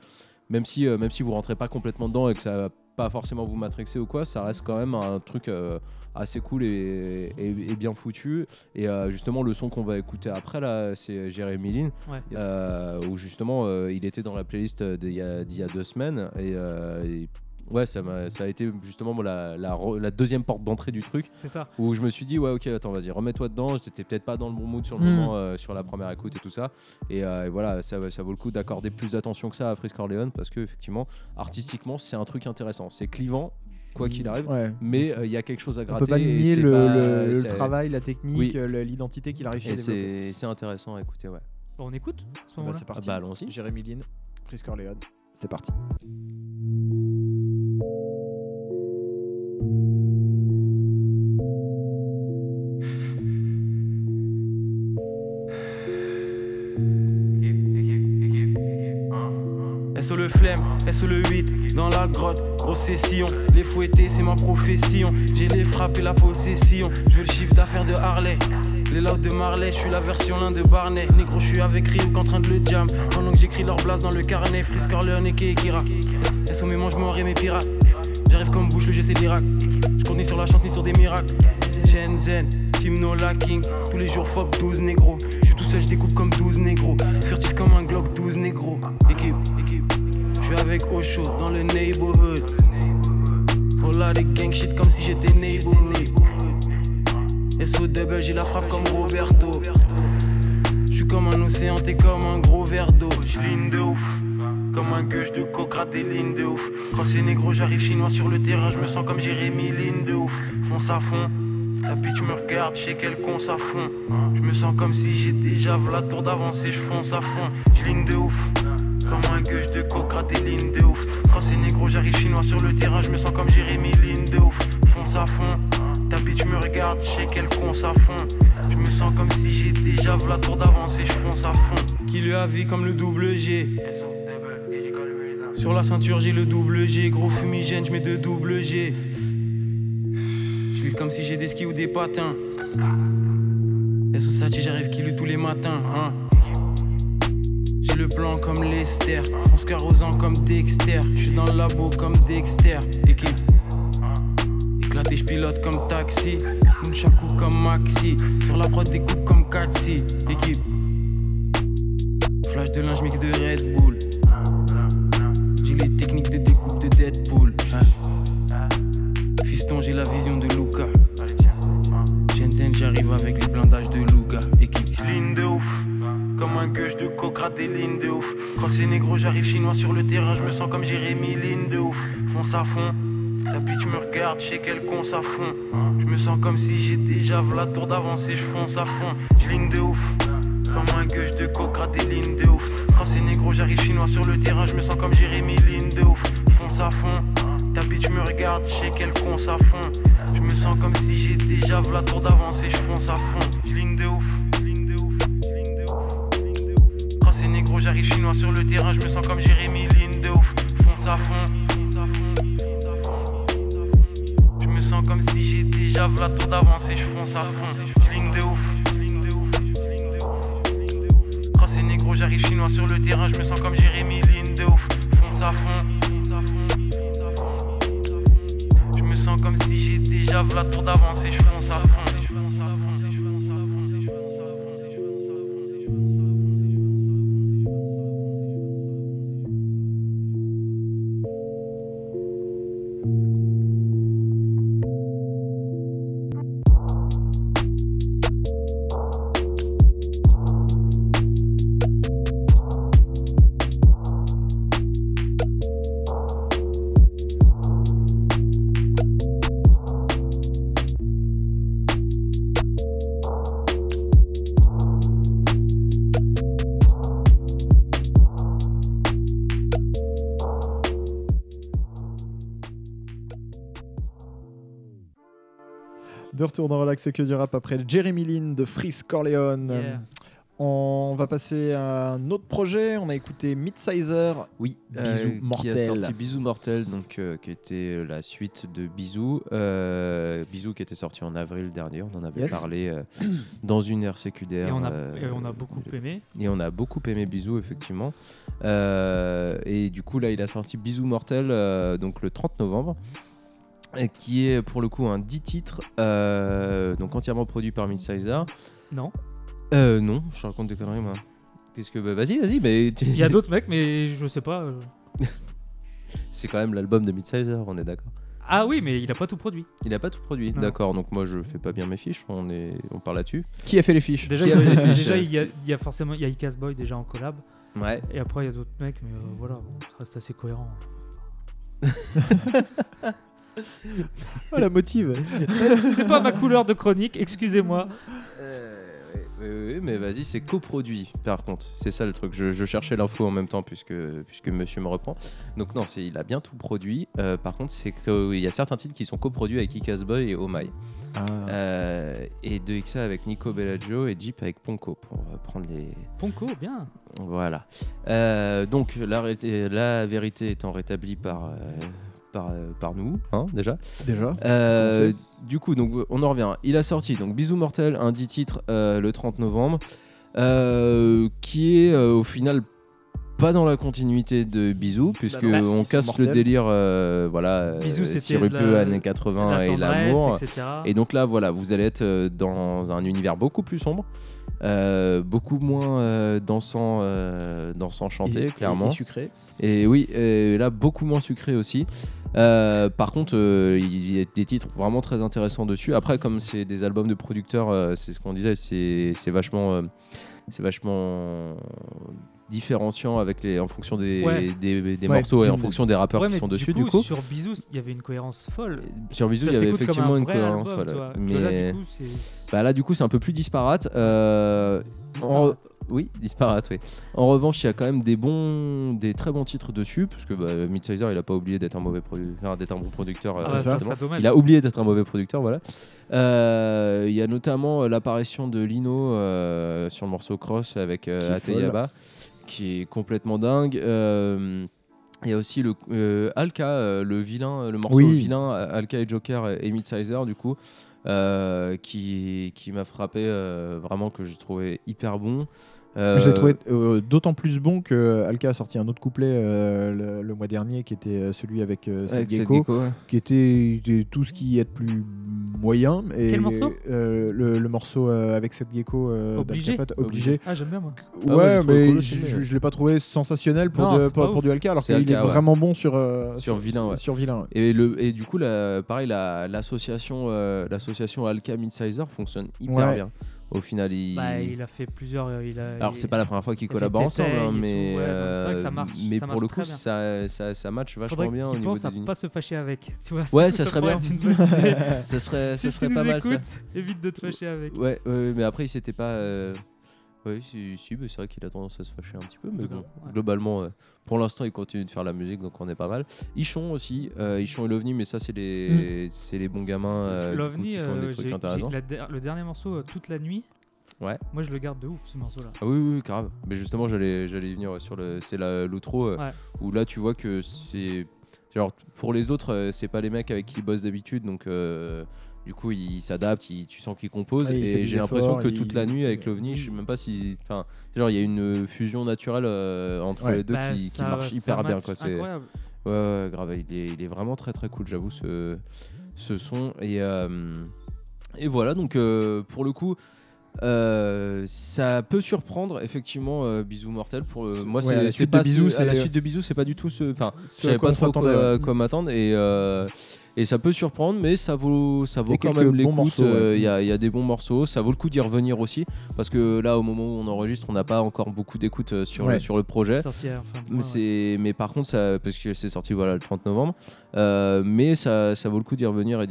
même si euh, même si vous rentrez pas complètement dedans et que ça va pas forcément vous matrixer ou quoi, ça reste quand même un truc euh, assez cool et, et- et bien foutu. Et euh, justement le son qu'on va écouter après là, c'est Jérémy Lin, ouais euh, où justement euh, il était dans la playlist d'il y, a- d'il y a deux semaines et, euh, et ouais ça, a été justement la, la re- la deuxième porte d'entrée du truc c'est ça où je me suis dit ouais ok attends vas-y remets-toi dedans j'étais peut-être pas dans le bon mood sur le Mm. moment euh, sur la première écoute et tout ça et, euh, et voilà ça, ça vaut le coup d'accorder plus d'attention que ça à Frisk Orleans parce que effectivement artistiquement c'est un truc intéressant c'est clivant quoi qu'il arrive Ouais. mais euh, il y a quelque chose à On gratter peut pas nier le, pas- le- le c'est- travail, la technique, Oui. l'identité qu'il a réussi à et développer. c'est intéressant à écouter ouais Bon, on écoute à ce Ah bah, c'est parti. Ah bah, allons-y. Jérémy Lin, Chris Corleone, c'est parti. SO le flemme, SO le 8, dans la grotte, grosse session. Les fouetter, c'est ma profession. J'ai les frappes et la possession. Je veux le chiffre d'affaires de Harley. Les louds de Marley, je suis la version l'un de Barney. Négro, je suis avec Rime qu'en train de le jam. Pendant que j'écris leur blase dans le carnet, Frisk Orleans et Kekira. SO mes mangements et mes pirates. Comme bouche, j'essaie de l'Irak. Je compte ni sur la chance ni sur des miracles. Shenzhen, Team No Lacking. Tous les jours, fuck 12 négros. Je suis tout seul, je découpe comme 12 négros. Furtif comme un Glock 12 négros. Équipe, je suis avec Osho dans le neighborhood. Oh là, des gang shit comme si j'étais neighborhood. SO double, j'ai la frappe comme Roberto. Je suis comme un océan, t'es comme un gros verre d'eau. Un gueule de coke, des lignes de ouf. Quand c'est négro, j'arrive chinois sur le terrain, je me sens comme Jérémy, ligne de ouf. Fonce à fond. Ta bitch me regarde, je sais qu'elle con à fond. Je me sens comme si j'ai déjà la tour d'avance et je fonce à fond. J'ligne de ouf. Comme un gueule de coke, des lignes de ouf. Quand c'est négro, j'arrive chinois sur le terrain, je me sens comme Jérémy, ligne de ouf. Fonce à fond. Ta bitch me regarde, je sais qu'elle con à fond. Je me sens comme si j'ai déjà la tour d'avance et je fonce à fond. Qui lui a vu comme le double G. Sur la ceinture, j'ai le double G. Gros fumigène, je mets deux double G. Je comme si j'ai des skis ou des patins. Et sous ça, j'arrive qui tous les matins. Hein. J'ai le plan comme Lester. Fonce carrosant comme Dexter. Je suis dans le labo comme Dexter. Équipe. Éclaté, je pilote comme taxi. Nunchaku comme Maxi. Sur la prod, des coupes comme Katsi. Équipe. Flash de linge mix de Red Bull les techniques de Deadpool. Fiston, j'ai la vision de Luca. Shenzhen, j'arrive avec les blindages de Luga. Équipe, ligne de ouf. Comme un gueule de coke, des lignes de ouf. Quand c'est négro, j'arrive chinois sur le terrain. Je me sens comme Jérémy, ligne de ouf. Fonce à fond. Ta bitch me regarde, je sais qu'elle con à fond. Je me sens comme si j'ai déjà la tour je fonce à fond. ligne de ouf. Comme un gueule de coke, des lignes de ouf. Quand c'est négro, j'arrive chinois sur le terrain. Je me sens comme Jérémy, ligne de ouf. Fonce à fond. Ta bitch me regarde, sais qu'elle con à fond. Je me sens comme si j'ai déjà la tour d'avance et je fonce à fond. Ligne de ouf. Quand c'est négro, j'arrive chinois sur le terrain. Je me sens comme Jérémy, ligne de ouf. Fonce à fond. Je me sens comme si j'ai déjà la tour d'avance et je fonce à fond. Ligne de ouf. J'arrive chinois sur le terrain, je me sens comme Jérémy Lynn de ouf, fonce à fond. Je me sens comme si j'ai déjà la tour d'avance et je fonce à fond. Et que du rap après Jeremy Lin de Freeze Corleone. Yeah. On va passer à un autre projet. On a écouté Midsizer. Oui, Bisous euh, mortel. Qui a sorti Bisous mortel, donc euh, qui était la suite de Bisous. Euh, Bisous qui était sorti en avril dernier. On en avait Yes. parlé euh, dans une RCQDR. Et on a, euh, et on a beaucoup aimé. Et on a beaucoup aimé Bisous, effectivement. Euh, et du coup, là, il a sorti Bisous Mortel, euh, donc le 30 novembre, qui est pour le coup un 10 titres, euh, donc entièrement produit par Midsizer. Non. Euh, non, je raconte des conneries, moi. Qu'est-ce que. bah, vas-y, vas-y, mais. Il y a d'autres mecs, mais je sais pas. euh. C'est quand même l'album de Midsizer, on est d'accord. Ah oui, mais il a pas tout produit. Il a pas tout produit, Non. d'accord. Donc moi, je fais pas bien mes fiches, on, est... on parle là-dessus. Qui a fait les fiches Déjà, il y a a, fait les fiches, déjà, il y a, il y a forcément il y a Icas Boy déjà en collab. Ouais. Et après, il y a d'autres mecs, mais euh, voilà, bon, ça reste assez cohérent. Oh, la motive. C'est pas ma couleur de chronique, excusez-moi. Euh, oui, oui, oui, mais vas-y, c'est coproduit par contre. C'est ça le truc. Je, je cherchais l'info en même temps puisque, puisque monsieur me reprend. Donc, non, c'est, il a bien tout produit. Euh, par contre, c'est qu'il y a certains titres qui sont coproduits avec Icas Boy et Oh My. Ah. Euh, et 2XA avec Nico Bellagio et Jeep avec Ponko pour euh, prendre les. Ponko, bien. Voilà. Euh, donc la, vérité étant rétablie par, euh, par, euh, par nous, hein, déjà. Déjà. Euh, du coup, donc, on en revient. Il a sorti donc Bisous Mortel, un 10 titres euh, le 30 novembre, euh, qui est euh, au final pas dans la continuité de Bisous, puisque non, on casse Mortel. le délire, euh, voilà, Bisous, c'était sirupeux, la- années 80 La et l'amour. Et donc là, voilà, vous allez être dans un univers beaucoup plus sombre, euh, beaucoup moins euh, dansant, euh, dansant chanté, Et- et- clairement. Et sucré. Et oui, et là, beaucoup moins sucré aussi. Euh, par contre, euh, il y a des titres vraiment très intéressants dessus. Après, comme c'est des albums de producteurs, euh, c'est ce qu'on disait, c'est vachement, euh, c'est vachement différenciant avec les, en fonction des, Ouais. des, des Ouais. morceaux et en Mm. fonction des rappeurs Ouais, qui sont du dessus. coup, Du coup, sur Bisous, il y avait une cohérence folle. sur Bisous, il y avait effectivement un une cohérence. voilà. Que Mais là, du coup, c'est bah là, du coup, c'est un peu plus disparate. Euh, en- disparate. Oui, disparate, oui. En revanche, il y a quand même des bons, des très bons titres dessus, parce que bah, Midsizer, il a pas oublié d'être un mauvais produ- enfin, d'être un bon producteur. euh, Ah, c'est ça. Il a oublié d'être un mauvais producteur, voilà. Euh, Il y a notamment euh, l'apparition de Lino euh, sur le morceau Cross avec euh. Ateyaba, qui est complètement dingue. Euh, il y a aussi le euh, Alka, euh, le vilain, le morceau Oui. vilain, Alka et Joker et Midsizer, du coup, euh, qui, qui m'a frappé euh, vraiment que j'ai trouvé hyper bon. Euh, Je l'ai trouvé euh, d'autant plus bon que Alka a sorti un autre couplet euh, le, le mois dernier qui était euh, celui avec euh, Seth avec Gecko, Gecko, ouais. qui était, était tout ce qui est de plus moyen. Et, Quel morceau euh, le, le morceau euh, avec Seth Gecko. euh, Obligé Obligé. Ah, j'aime bien moi. Ah, ouais, mais cool je, je- l'ai pas trouvé sensationnel pour, Non, de- pour, pour du Alka, alors qu'il Alka, est ouais. vraiment bon sur, euh, Sur Vilain, ouais. Sur Vilain. Et, le, et du coup, la- pareil, la- l'association euh, l'association Alka Midsizer fonctionne hyper Ouais. bien. Au final, il... Bah, il a fait plusieurs. euh, Il a, alors il- c'est pas la première fois qu'ils collaborent ensemble, hein, mais, ouais, ça euh, marche- mais ça pour le coup, ça, ça, ça match vachement Faudrait bien au niveau des à pas se fâcher avec. Tu vois, Ouais, ça serait bien. ça serait, ça serait pas mal ça. écoutes, évite de te fâcher avec. Ouais, mais après, il s'était pas. Euh, Oui, si, si, mais c'est vrai qu'il a tendance à se fâcher un petit peu. Mais bon, ouais. globalement, euh, pour l'instant, il continue de faire la musique, donc on est pas mal. Ichon aussi, euh, Ichon et l'OVNI, mais ça, c'est les, c'est les bons gamins euh, L'OVNI, qui font euh, des trucs intéressants. la der- le dernier morceau, euh, toute la nuit. Ouais. Moi, je le garde de ouf ce morceau-là. Ah oui, oui, grave. Mais justement, j'allais, j'allais y venir euh, sur le, c'est la- l'outro euh, Ouais. où là, tu vois que c'est, genre pour les autres, euh, c'est pas les mecs avec qui ils bossent d'habitude, donc euh, du coup, ils s'adaptent, ils- tu sens qu'ils composent. Ouais, il fait et des j'ai l'impression efforts, que il- toute la nuit avec l'OVNI, je sais même pas si, enfin, genre il y a une fusion naturelle euh, entre Ouais. les deux Bah, qui, qui ça- marche hyper bien, match quoi. C'est, Incroyable. Ouais, ouais, grave, il est, il est vraiment très très cool, j'avoue, ce, ce son. Et, euh, et voilà, donc euh, pour le coup, euh, ça peut surprendre, effectivement, euh, Bisous Mortel. Pour, euh, moi, Ouais, c'est la c'est suite pas de Bisous, ce- à la c'est- suite de Bisous, c'est pas du tout ce. Enfin, Ce à quoi pas on trop s'attendait, quoi, ouais. quoi m'attendre. Et, euh, et ça peut surprendre, mais ça vaut, ça vaut Et quand même bons l'écoute. ouais. euh, Il y, a, il y a des bons morceaux. Ça vaut le coup d'y revenir aussi. Parce que là, au moment où on enregistre, on n'a pas encore beaucoup d'écoute euh, sur, Ouais. le, sur le projet. Sorti à fin Mais, mois, ouais. c'est- mais par contre, ça, parce que c'est sorti voilà, le 30 novembre, euh, mais ça, ça vaut le coup d'y revenir et,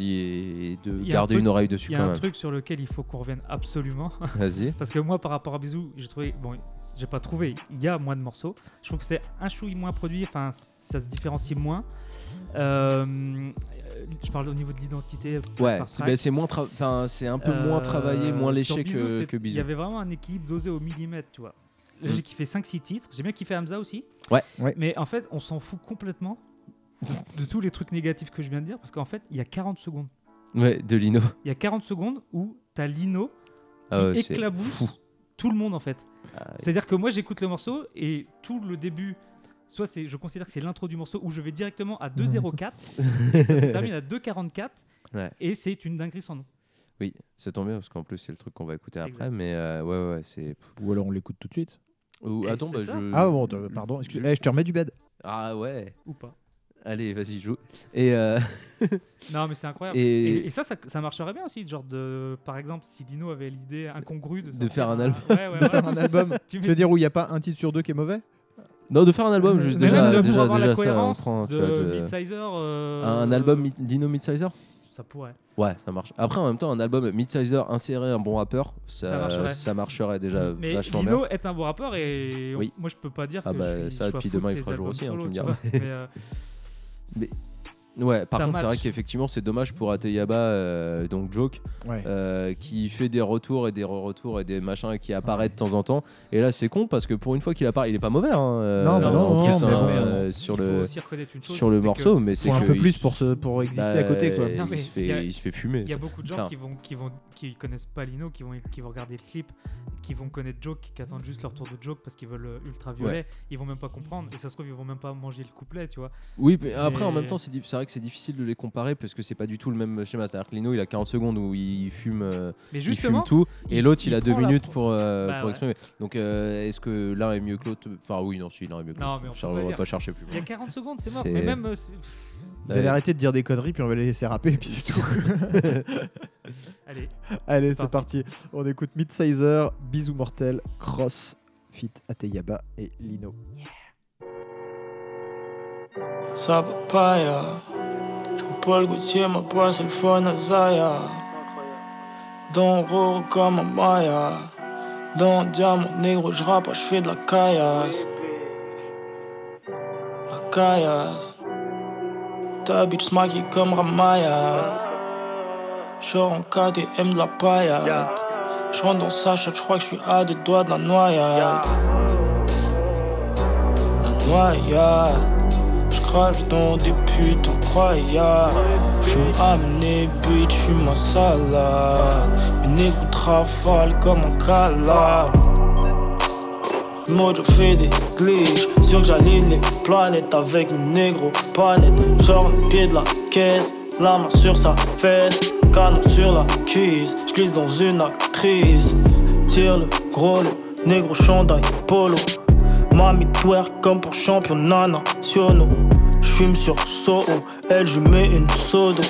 de un garder truc- une oreille dessus Il y a quand un même. truc sur lequel il faut qu'on revienne absolument. Vas-y. Parce que moi, par rapport à Bisou, j'ai trouvé. Bon, j'ai pas trouvé. Il y a moins de morceaux. Je trouve que c'est un chouille moins produit. Enfin, ça se différencie moins. Euh, je parle au niveau de l'identité. Ouais, par c'est ben, c'est moins, tra- enfin, c'est un peu moins Euh, travaillé, moins léché que, que Il y avait vraiment un équilibre dosé au millimètre, tu vois. Là, Mm. J'ai kiffé 5-6 titres. J'ai bien kiffé Hamza aussi. Ouais. Ouais. Mais en fait, on s'en fout complètement de, de tous les trucs négatifs que je viens de dire. Parce qu'en fait, il y a 40 secondes. Ouais, de Lino. Il y a 40 secondes où t'as Lino qui Ah ouais, c'est éclabousse tout le monde en fait. Ah, C'est-à-dire que moi j'écoute le morceau et tout le début, soit c'est, je considère que c'est l'intro du morceau où je vais directement à 2.04 et ça se termine à 2.44 Ouais. et c'est une dinguerie sans nom. Oui, ça tombe bien parce qu'en plus c'est le truc qu'on va écouter après, mais euh, ouais, ouais, c'est. Ou alors on l'écoute tout de suite. Ou- attends, bah, je. Ah bon, pardon, excuse. Eh, je te remets du bed. Ah ouais. Ou pas. Allez, vas-y, joue. Et, euh, Non mais c'est incroyable. et, Et, et ça, ça, ça marcherait bien aussi, genre de, par exemple, si Lino avait l'idée incongrue de, De faire un album. Ouais, ouais, De ouais. faire un album. Tu veux dire où il n'y a pas un titre sur deux qui est mauvais? Non, de faire un album, juste Mais déjà, même de, déjà, pour avoir déjà la ça, on prend, de vois, de- Midsizer. euh, Un album Mi- Dino Midsizer? Ça pourrait. Ouais, ça marche. Après, en même temps, un album Midsizer inséré un bon rappeur, ça, Ça marcherait. ça marcherait déjà Mais vachement bien. Lino est un bon rappeur et Oui. moi je peux pas dire Ah que bah, je suis, ça, je depuis demain, il fera jour aussi, hein, tu me. Mais, euh, Mais- Ouais, par contre, c'est vrai qu'effectivement, c'est dommage pour Ateyaba, euh, donc Joke, Ouais. euh, qui fait des retours et des re-retours et des machins et qui apparaît de temps en temps. Et là, c'est con parce que pour une fois qu'il apparaît, il est pas mauvais. Hein, euh, Non, bah non, non, plus, mais bon, euh, sur il faut le aussi reconnaître une chose. sur le morceau, que mais c'est Faut un peu plus pour, se, pour exister bah, à côté. Quoi. Non, mais il, se a- fait, il se fait fumer. Il y a beaucoup de gens Clair. qui vont, qui vont, qui connaissent pas Lino, qui vont, qui vont regarder le clip, qui vont connaître Joke, qui attendent juste leur tour de Joke parce qu'ils veulent euh, ultra violet. Ils vont même pas comprendre et ça se trouve ils vont même pas manger le couplet, tu vois. Oui, mais après en même temps, c'est vrai que c'est difficile de les comparer parce que c'est pas du tout le même schéma. C'est-à-dire que Lino, il a 40 secondes où il fume, euh, Mais il fume tout, et l'autre, il, il a deux minutes pour, euh, Bah pour ouais. exprimer. Donc, euh, est-ce que l'un est mieux que l'autre? Enfin, oui, non, si l'un est mieux que Non, l'autre. mais on pas va dire. pas chercher plus. il y a 40 secondes, c'est mort. Mais même, euh, Vous allez arrêter de dire des conneries, puis on va les laisser rapper, et puis c'est tout. allez, Allez, C'est c'est parti. On écoute Midsizer, Bisous Mortel, Cross, Fit Ateyaba et Lino. Ça va pas, ya. Jean-Paul Gaultier, ma poisse, le phone à Zaya. Dans Roro comme un Maya. Dans Diamant Négro, je rappe, je fais de la caillasse. La caillasse. Ta bitch maquille comme Ramaya. J'sors en KTM de la paillade. J'rentre dans sa chatte, j'crois que j'suis à deux doigts de la noyade. La noyade. J'crache dans des putes incroyables. J'fume amené, bitch, j'fume ma salade. Mes négros trafalent comme un calabre. Mojo fait des glitches, sûr que j'aligne les planètes avec mes négros panette. Sors le pied de la caisse, la main sur sa fesse, canon sur la cuisse. J'glisse dans une actrice, tire le gros lot, négro chandail polo. Mamie twerk comme pour championnat nationaux. J'fume sur Soho, elle je une sodo.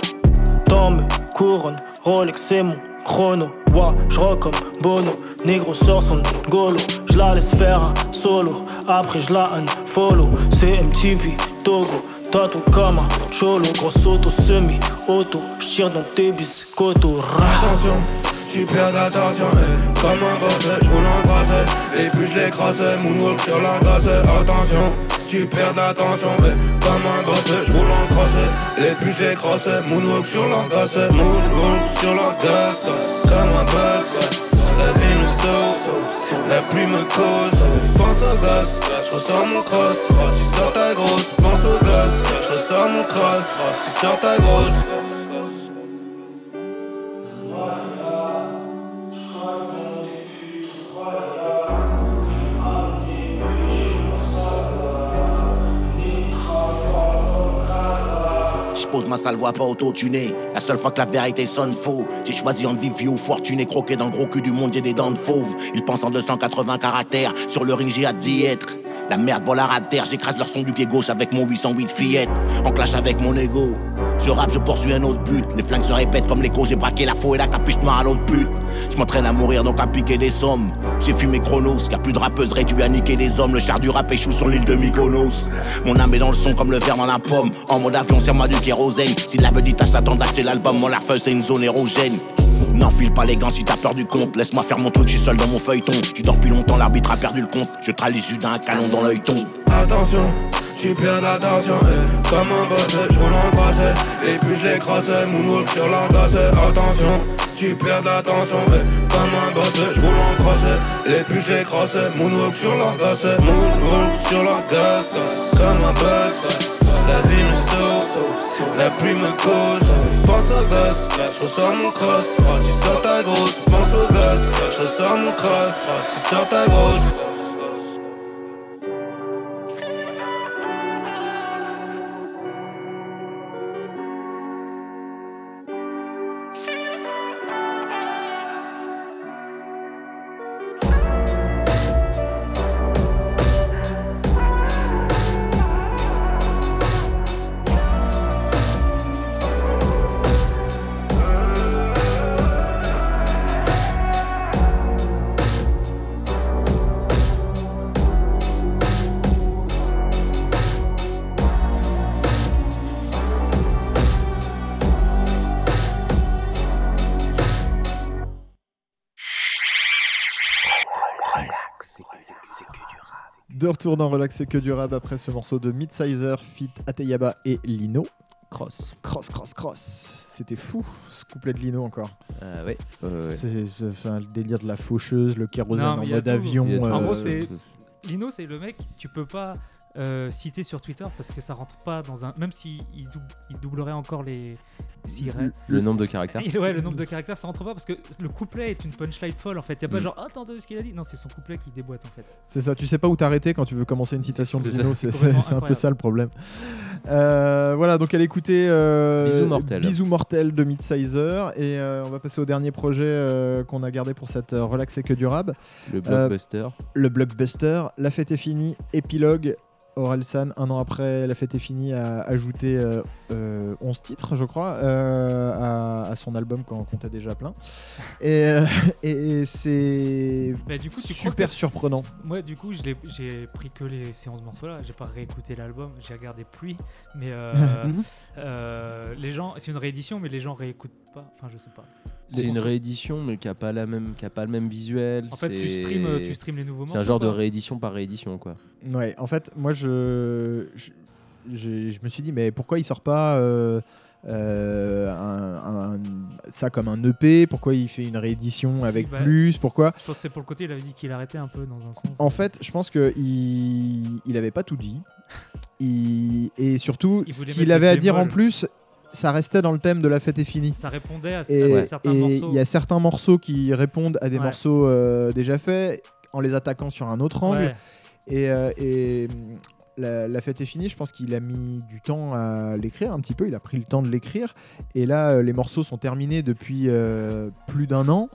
Dans mes couronnes, Rolex c'est mon chrono. Wa, j'rock comme Bono, négro sort son golo. J'la laisse faire un solo, après j'la follow. C'est MTV, Togo, tatou comme un cholo. Grosse auto, semi-auto, j'tire dans tes. Attention, tu perds l'attention, eh. comme un boss, je roule en brasse, et puis je l'écrase, moonwalk sur la glace, attention, tu perds l'attention, eh. comme un boss, je roule en crosse, et puis j'écrase, moonwalk sur la glace, moonwalk sur la comme un boss. La vie nous sauve, la pluie me cause. Pense au gosse, je ressors mon cross. Tu sors ta grosse, pense au gosse, je ressors mon cross. Tu sors ta grosse. Pose ma sale voix pas auto-tunée. La seule fois que la vérité sonne faux. J'ai choisi entre vivre vieux ou fortuné, croqué dans le gros cul du monde, j'ai des dents de fauve. Ils pensent en 280 caractères. Sur le ring, j'ai hâte d'y être. La merde vole à terre, j'écrase leur son du pied gauche avec mon 808 fillette. En clash avec mon ego. Je rappe, je poursuis un autre but. Les flingues se répètent comme l'écho, j'ai braqué la faux et la capuche noire à l'autre but. Je m'entraîne à mourir donc à piquer des sommes. J'ai fumé Chronos, y'a plus de rappeuse réduit à niquer les hommes. Le char du rap échoue sur l'île de Mykonos. Mon âme est dans le son comme le verre dans la pomme. En mode avion, sur moi du kérosène. Si la vedette s'attend d'acheter l'album, mon larfeuse c'est une zone érogène. N'enfile pas les gants si t'as peur du compte. Laisse-moi faire mon truc, je seul dans mon feuilleton. Tu dors plus longtemps, l'arbitre a perdu le compte. Je tralise juste d'un canon dans l'œil ton. Attention, tu perds l'attention, eh. comme un boss, je roule en brasse, et puis je l'écrase, moonwalk sur la glace, attention, tu perds l'attention, eh. comme un boss, je roule en crosse, et puis je l'écrase, moonwalk sur la glace, moonwalk sur la glace, comme un boss, la vie nous sauve, la pluie me cause, pense au gosse, je ressors mon cross, tu sors ta grosse, pense au gosse, je ressors mon cross, tu sors ta grosse. Retour dans Relax et que du rap après ce morceau de Midsizer, Fit Ateyaba et Lino. cross. Cross, cross, cross. C'était fou, ce couplet de Lino encore. Euh, ouais. C'est enfin, le délire de la faucheuse, le kérosène Non, en mode tout. avion. En euh, gros, c'est Lino, c'est le mec, tu peux pas euh, citer sur Twitter parce que ça rentre pas dans un. Même s'il il dou- il doublerait encore les. Le nombre de caractères. Et ouais, le nombre de caractères, ça rentre pas parce que le couplet est une punchline folle en fait. Y a pas Mm. genre, oh, t'as entendu ce qu'il a dit Non, c'est son couplet qui déboîte en fait. C'est ça, tu sais pas où t'arrêter quand tu veux commencer une citation de. Lino, c'est un peu ça le problème. Euh, voilà, donc elle écoutait euh, Bisous mortels. Bisous mortels de Midsizer et euh, on va passer au dernier projet euh, qu'on a gardé pour cette euh, relax et que durable. Le blockbuster. Le blockbuster, La fête est finie, épilogue. Orelsan, un an après La fête est finie, a ajouté euh, euh, 11 titres, je crois, euh, à, à son album quand on comptait déjà plein. Et, euh, et- et c'est Bah, du coup, tu crois super que- surprenant. Moi, du coup, j'ai pris que les séances morceaux là. J'ai pas réécouté l'album. J'ai regardé pluie. Mais euh, euh, les gens, c'est une réédition, mais les gens réécoutent pas. Enfin, je sais pas. C'est une réédition, mais qui a pas la même, qui a pas le même visuel. En fait, tu streams, tu streams les nouveaux C'est un morceaux, genre de réédition par réédition, quoi. Ouais, en fait, moi, je, je, me suis dit, mais pourquoi il sort pas euh, euh, un- un- ça comme un EP Pourquoi il fait une réédition Si, avec bah, plus? Pourquoi? Je pense que c'est pour le côté, il avait dit qu'il arrêtait un peu dans un sens. En fait, je pense que il, il avait pas tout dit. Il- et surtout, Il ce qu'il avait à dire en plus, ça restait dans le thème de la fête est finie. Ça répondait à Et certains- certains et morceaux. il y a certains morceaux qui répondent à des Ouais. morceaux euh, déjà faits en les attaquant sur un autre angle. Ouais. Et, euh, et, hum, la, la fête est finie, je pense qu'il a mis du temps à l'écrire un petit peu, il a pris le temps de l'écrire. Et là, euh, les morceaux sont terminés depuis plus d'un an.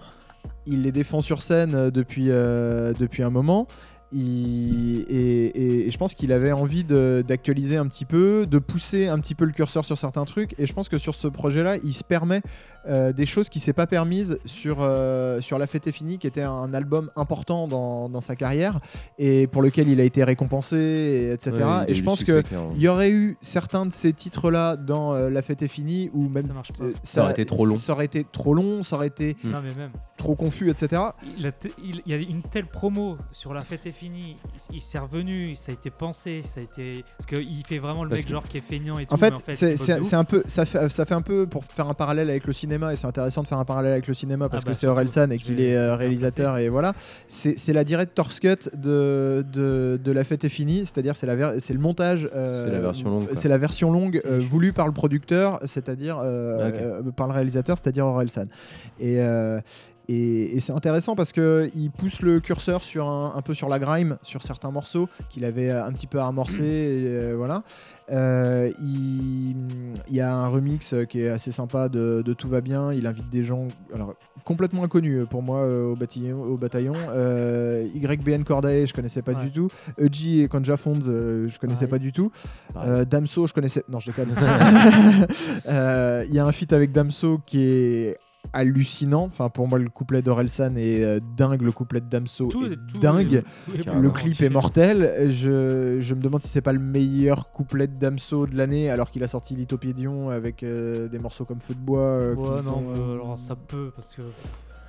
Il les défend sur scène depuis, euh, depuis un moment. Il- et, et- et je pense qu'il avait envie d'actualiser un petit peu, de pousser un petit peu le curseur sur certains trucs. Et je pense que sur ce projet-là, il se permet euh, des choses qui s'est pas permises sur, euh, sur La Fête est finie, qui était un album important dans, dans sa carrière et pour lequel il a été récompensé, et etc. Ouais, et je pense succès, que clairement. il y aurait eu certains de ces titres-là dans euh, La Fête est finie, ou même euh, Ça aurait été trop long. Ça aurait été trop long, ça aurait été Non, mais même. trop confus, etc. A il y a une telle promo sur la fête est finie, il, il s'est revenu, ça a été pensé, ça a été parce qu'il fait vraiment le Parce mec que- genre qui est feignant et tout. En fait, c'est il bosse c'est- c'est un peu, ça fait, ça fait un peu pour faire un parallèle avec le cinéma, et c'est intéressant de faire un parallèle avec le cinéma parce Ah bah, que c'est surtout, Orelsan et qu'il est euh, réalisateur et voilà. C'est c'est la director's cut de, de, de La Fête est finie, c'est-à-dire c'est la ver- c'est le montage. euh, C'est la version longue. C'est la version longue euh, voulue par le producteur, c'est-à-dire euh, euh, par le réalisateur, c'est-à-dire Orelsan. Et euh, et, et c'est intéressant parce que il pousse le curseur sur un, un peu sur la grime, sur certains morceaux qu'il avait euh, un petit peu amorcé, et, euh, voilà. Euh, il, il y a un remix qui est assez sympa de, de Tout va bien. Il invite des gens, alors complètement inconnus pour moi euh, au bataillon. Au bataillon. YBN Corday, je connaissais pas Ouais. du tout. Eji et Konja Fonds, je connaissais Pareil. pas du tout. Euh, Damso, je connaissais. Non, je déconne. Il y a un feat avec Damso qui est hallucinant. Enfin, pour moi, le couplet d'Orelsan est euh, dingue. Le couplet de Damso Tout est tout dingue. est- tout est le clip est mortel. Je, je me demande si c'est pas le meilleur couplet de Damso de l'année, alors qu'il a sorti Lithopédion avec euh, des morceaux comme Feu de bois. euh, qui Ouais, non, sont- mais alors ça peut parce que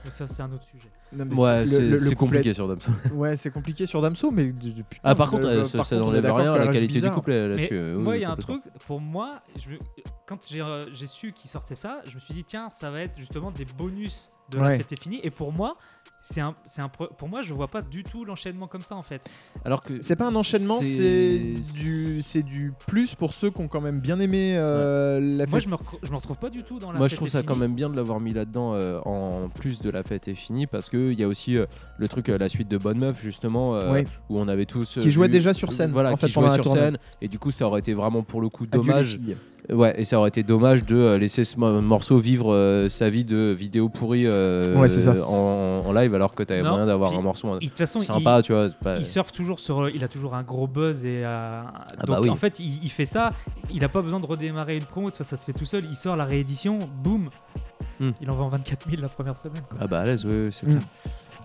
mais ça c'est un autre sujet. Non, mais Ouais, c'est couplet- compliqué sur Damso. Ouais, c'est compliqué sur Damso, mais de- de- putain, Ah, par contre, le- euh, ça, par ça n'enlève rien à la qualité du bizarre. couplet Mais là-dessus. euh, moi, oui, il y a un truc, pour moi, je, quand j'ai euh, j'ai su qu'il sortait ça, je me suis dit, tiens, ça va être justement des bonus de la Ouais. fête est finie. Et pour moi, c'est un, c'est un, pour moi, je vois pas du tout l'enchaînement comme ça en fait. Alors que C'est pas un enchaînement, c'est du, c'est du plus pour ceux qui ont quand même bien aimé euh, la Moi, fête. je me, je me retrouve pas du tout dans la Moi, fête je trouve ça finie. quand même bien de l'avoir mis là-dedans euh, en plus de la fête est finie parce qu'il y a aussi euh, le truc, euh, la suite de Bonne Meuf, justement, euh, où on avait tous. Qui jouait déjà sur scène, Voilà, en qui jouait sur tournée. scène. Et du coup, ça aurait été vraiment pour le coup dommage. Ouais, et ça aurait été dommage de euh, laisser ce mo- morceau vivre euh, sa vie de vidéo pourrie euh, Ouais, ça. En, en live alors que t'avais moyen d'avoir un morceau il- façon, sympa, il- tu vois. pas- Il surfe toujours sur. Il a toujours un gros buzz et. euh, Ah donc bah oui. en fait, il, il fait ça. Il a pas besoin de redémarrer une promo. vois, ça se fait tout seul. Il sort la réédition. Boum. Hmm. Il en vend 24 000 la première semaine. quoi. Ah bah à l'aise, oui, oui, c'est Mm. clair.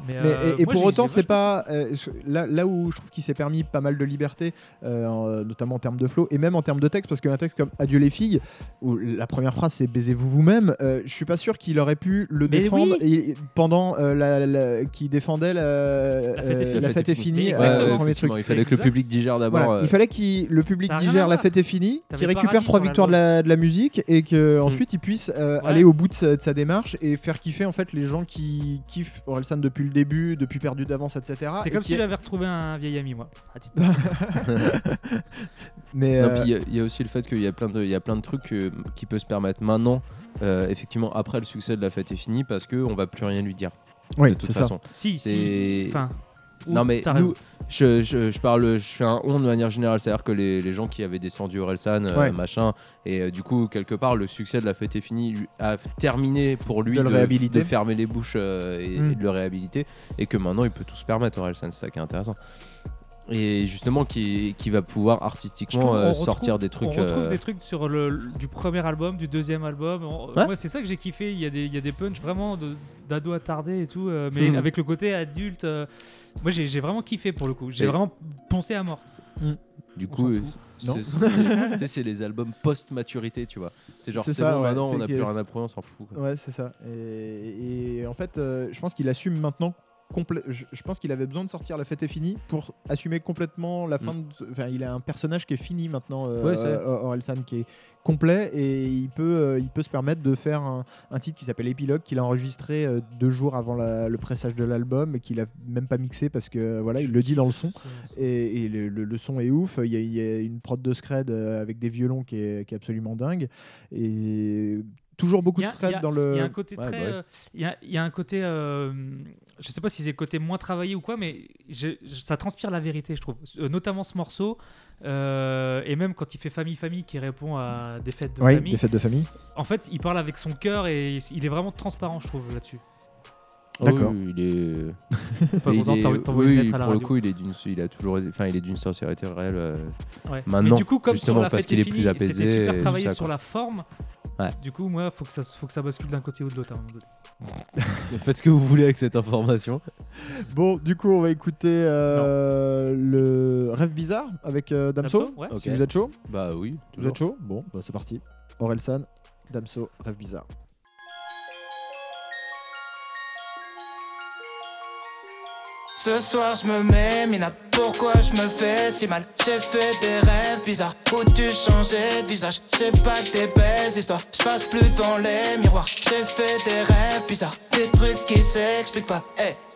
Mais, Mais, euh, et, et moi, pour autant, c'est pas euh, là, là où je trouve qu'il s'est permis pas mal de liberté, euh, en- notamment en termes de flow et même en termes de texte, parce qu'un texte comme Adieu les filles, où la première phrase c'est baisez-vous vous-même, euh, je suis pas sûr qu'il aurait pu le Mais défendre oui. et- pendant euh, la, la- qui défendait la, La fête est finie. la fête est finie. Mais exactement. le Ouais, premier effectivement, truc. il fallait que le public digère d'abord. Voilà, euh, il fallait que le public digère la fête est finie, qu'il récupère trois victoires de la, de la musique et que ensuite il puisse euh, Ouais. aller au bout de sa, de sa démarche et faire kiffer en fait les gens qui kiffent Orelsan depuis le début, depuis perdu d'avance, etc. C'est et comme si j'avais retrouvé un vieil ami, moi. à titre Mais euh, il y a- il y, a aussi le fait qu'il y a plein de, il y a plein de trucs qui peut se permettre maintenant, euh, effectivement après le succès de la fête est finie, parce que on va plus rien lui dire. oui, de toute c'est ça. façon. Si, C'est- si. Enfin. Non mais nous, je, je, je parle, je fais un on de manière générale, c'est-à-dire que les, les gens qui avaient descendu Orelsan, euh, machin, et euh, du coup quelque part le succès de la fête est fini lui- a terminé pour lui De le réhabiliter. de fermer les bouches euh, et, Mm. et de le réhabiliter, et que maintenant il peut tout se permettre Orelsan, c'est ça qui est intéressant. Et justement qui, qui va pouvoir artistiquement euh, sortir des trucs. On retrouve euh, des trucs sur le, du premier album, du deuxième album. On- Ouais. Moi, c'est ça que j'ai kiffé. Il y a des, il y a des punchs vraiment d'ado attardé et tout, euh, mais Mhm. avec le côté adulte. euh, moi, j'ai j'ai vraiment kiffé pour le coup. J'ai Et- vraiment poncé à mort. Du On coup, euh, c'est- les albums post-maturité, tu vois. C'est genre, C'est bon, ouais, maintenant on a que- plus rien à prouver, on s'en fout. quoi. Ouais, c'est ça. Et, et en fait, euh, je pense qu'il assume maintenant. Je, je pense qu'il avait besoin de sortir La fête est finie pour assumer complètement la fin. de- Enfin, il a un personnage qui est fini maintenant, euh, Mm. Ouais, euh, Orelsan, qui est complet et il peut, euh, il peut se permettre de faire un, un titre qui s'appelle Épilogue qu'il a enregistré euh, deux jours avant la- le pressage de l'album et qu'il a même pas mixé parce que voilà, il le dit dans le son et, et le, le- le son est ouf. Il y, a, il y a une prod de scred avec des violons qui est, qui est absolument dingue et toujours beaucoup de a- dans le. Il y a un côté Ouais, très. bah euh, Il y, a, il y a un côté. euh, je sais pas si c'est le côté moins travaillé ou quoi, mais je- je- ça transpire la vérité, je trouve. Euh, notamment ce morceau. euh, et même quand il fait famille famille qui répond à des fêtes de Oui, famille des fêtes de famille. en fait il parle avec son cœur et il est vraiment transparent je trouve là-dessus D'accord. Oui, il est. pas il content de est- t'envoyer- t'envoyer une oui, lettre à la pour le radio. coup, il est d'une, il a toujours, été- enfin, il est d'une sincérité réelle. euh, Ouais. Maintenant, mais du coup comme justement, sur la parce fête qu'il est est plus finie, apaisé c'était et super tout travaillé ça, sur quoi. la forme Ouais. du coup moi faut que ça faut que ça bascule d'un côté ou de l'autre à un moment donné. Faites ce que vous voulez avec cette information. Bon, du coup, on va écouter euh, le rêve bizarre avec euh, Damso. Damso, ouais. Ok. Si vous êtes chaud, Bah oui. vous toujours. êtes chaud. Bon, bah, c'est parti. Orelsan, Damso, rêve bizarre. Ce soir je me mets mina pourquoi je me fais si mal? J'ai fait des rêves bizarres. Où tu changeais de visage? J'ai pas des belles histoires. Je passe plus devant les miroirs. J'ai fait des rêves bizarres. Des trucs qui s'expliquent pas. Hey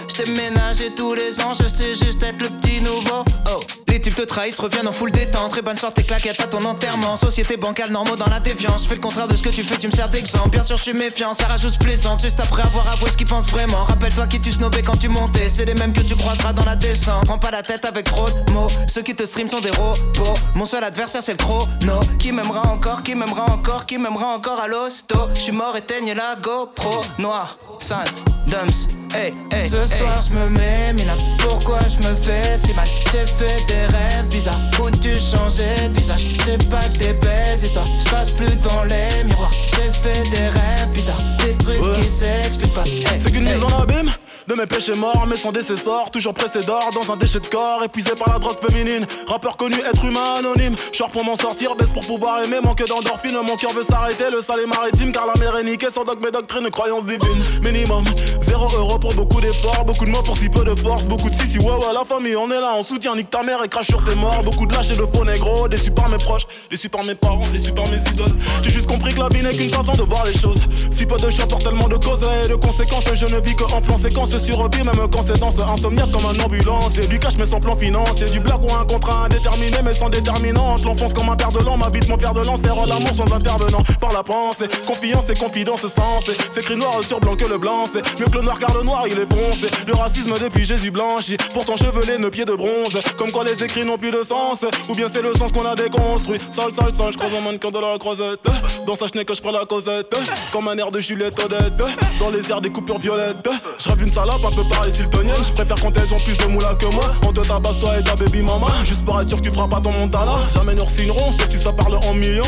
Oublie-le J't'ai ménagé tous les ans Je sais juste être le petit nouveau. Oh les types te trahissent, reviennent en full détente. Très bonne chance, tes claquettes à ton enterrement. Société bancale, normaux dans la déviance. Je fais le contraire de ce que tu fais, tu me sers d'exemple. Bien sûr, je suis méfiant, ça rajoute plaisante. Juste après avoir avoué ce qu'ils pensent vraiment. Rappelle-toi qui tu snobais quand tu montais. C'est les mêmes que tu croiseras dans la descente. Prends pas la tête avec trop de mots. Ceux qui te stream sont des robots. Mon seul adversaire, c'est le chrono. Qui m'aimera encore, qui m'aimera encore, qui m'aimera encore à l'hosto. Je suis mort, éteigne la GoPro. Noir, San, Dumps. Hey, hey, Ce soir je me mets mina Pourquoi je me fais si mal? J'ai fait des rêves bizarres. Où tu changeais de visage. J'ai pas que des belles histoires. Je passe plus devant les miroirs. J'ai fait des rêves bizarres. Des trucs Ouais. qui s'expliquent pas. Hey, C'est qu'une hey. mise en abîme de mes péchés morts, mais sans décessor, toujours pressé d'or dans un déchet de corps, épuisé par la drogue féminine. Rappeur connu, être humain anonyme. Short pour m'en sortir, baisse pour pouvoir aimer, manque d'endorphine. Mon cœur veut s'arrêter, le sale est maritime, car la mer est niquée sans dogme et doctrine, croyance divine. Minimum, zéro euro pour beaucoup d'efforts, beaucoup de mots pour si peu de force, beaucoup de si si ouais la famille, on est là, on soutient, nique ta mère et crache sur tes morts. Beaucoup de lâches et de faux négros, déçus par mes proches, déçus par mes parents, déçus par mes idoles. J'ai juste compris que que la vie n'est qu'une façon de voir les choses. Si peu de choix pour tellement de causes et de conséquences, je ne vis que en plan séquence sur vie, même quand c'est dans insomniaque comme un ambulance. Et du cash, mais sans plan financier. Du blague ou un contrat indéterminé, mais sans déterminante. L'enfonce comme un père de l'an, m'habite mon fer de lance, faire l'amour sans intervenant. Par la pensée, confiance et confidence sensée. C'est écrit noir sur blanc que le blanc, c'est mieux que le noir car le noir il est foncé. Le racisme depuis Jésus blanchi, pourtant chevelé, nos pieds de bronze. Comme quoi les écrits n'ont plus de sens, ou bien c'est le sens qu'on a déconstruit. Sale, sale, sale, je croise un mannequin de la croisette. Dans sa chenille que je prends la causette, comme un air de Juliette Odette. Dans les airs des coupures violettes, je rêve une salope un peu pareil. Je préfère quand elles ont plus de moula que moi. On te tabasse toi et ta baby mama, juste pour être sûr que tu feras pas ton montana. Jamais nous signerons, sauf si ça parle en millions.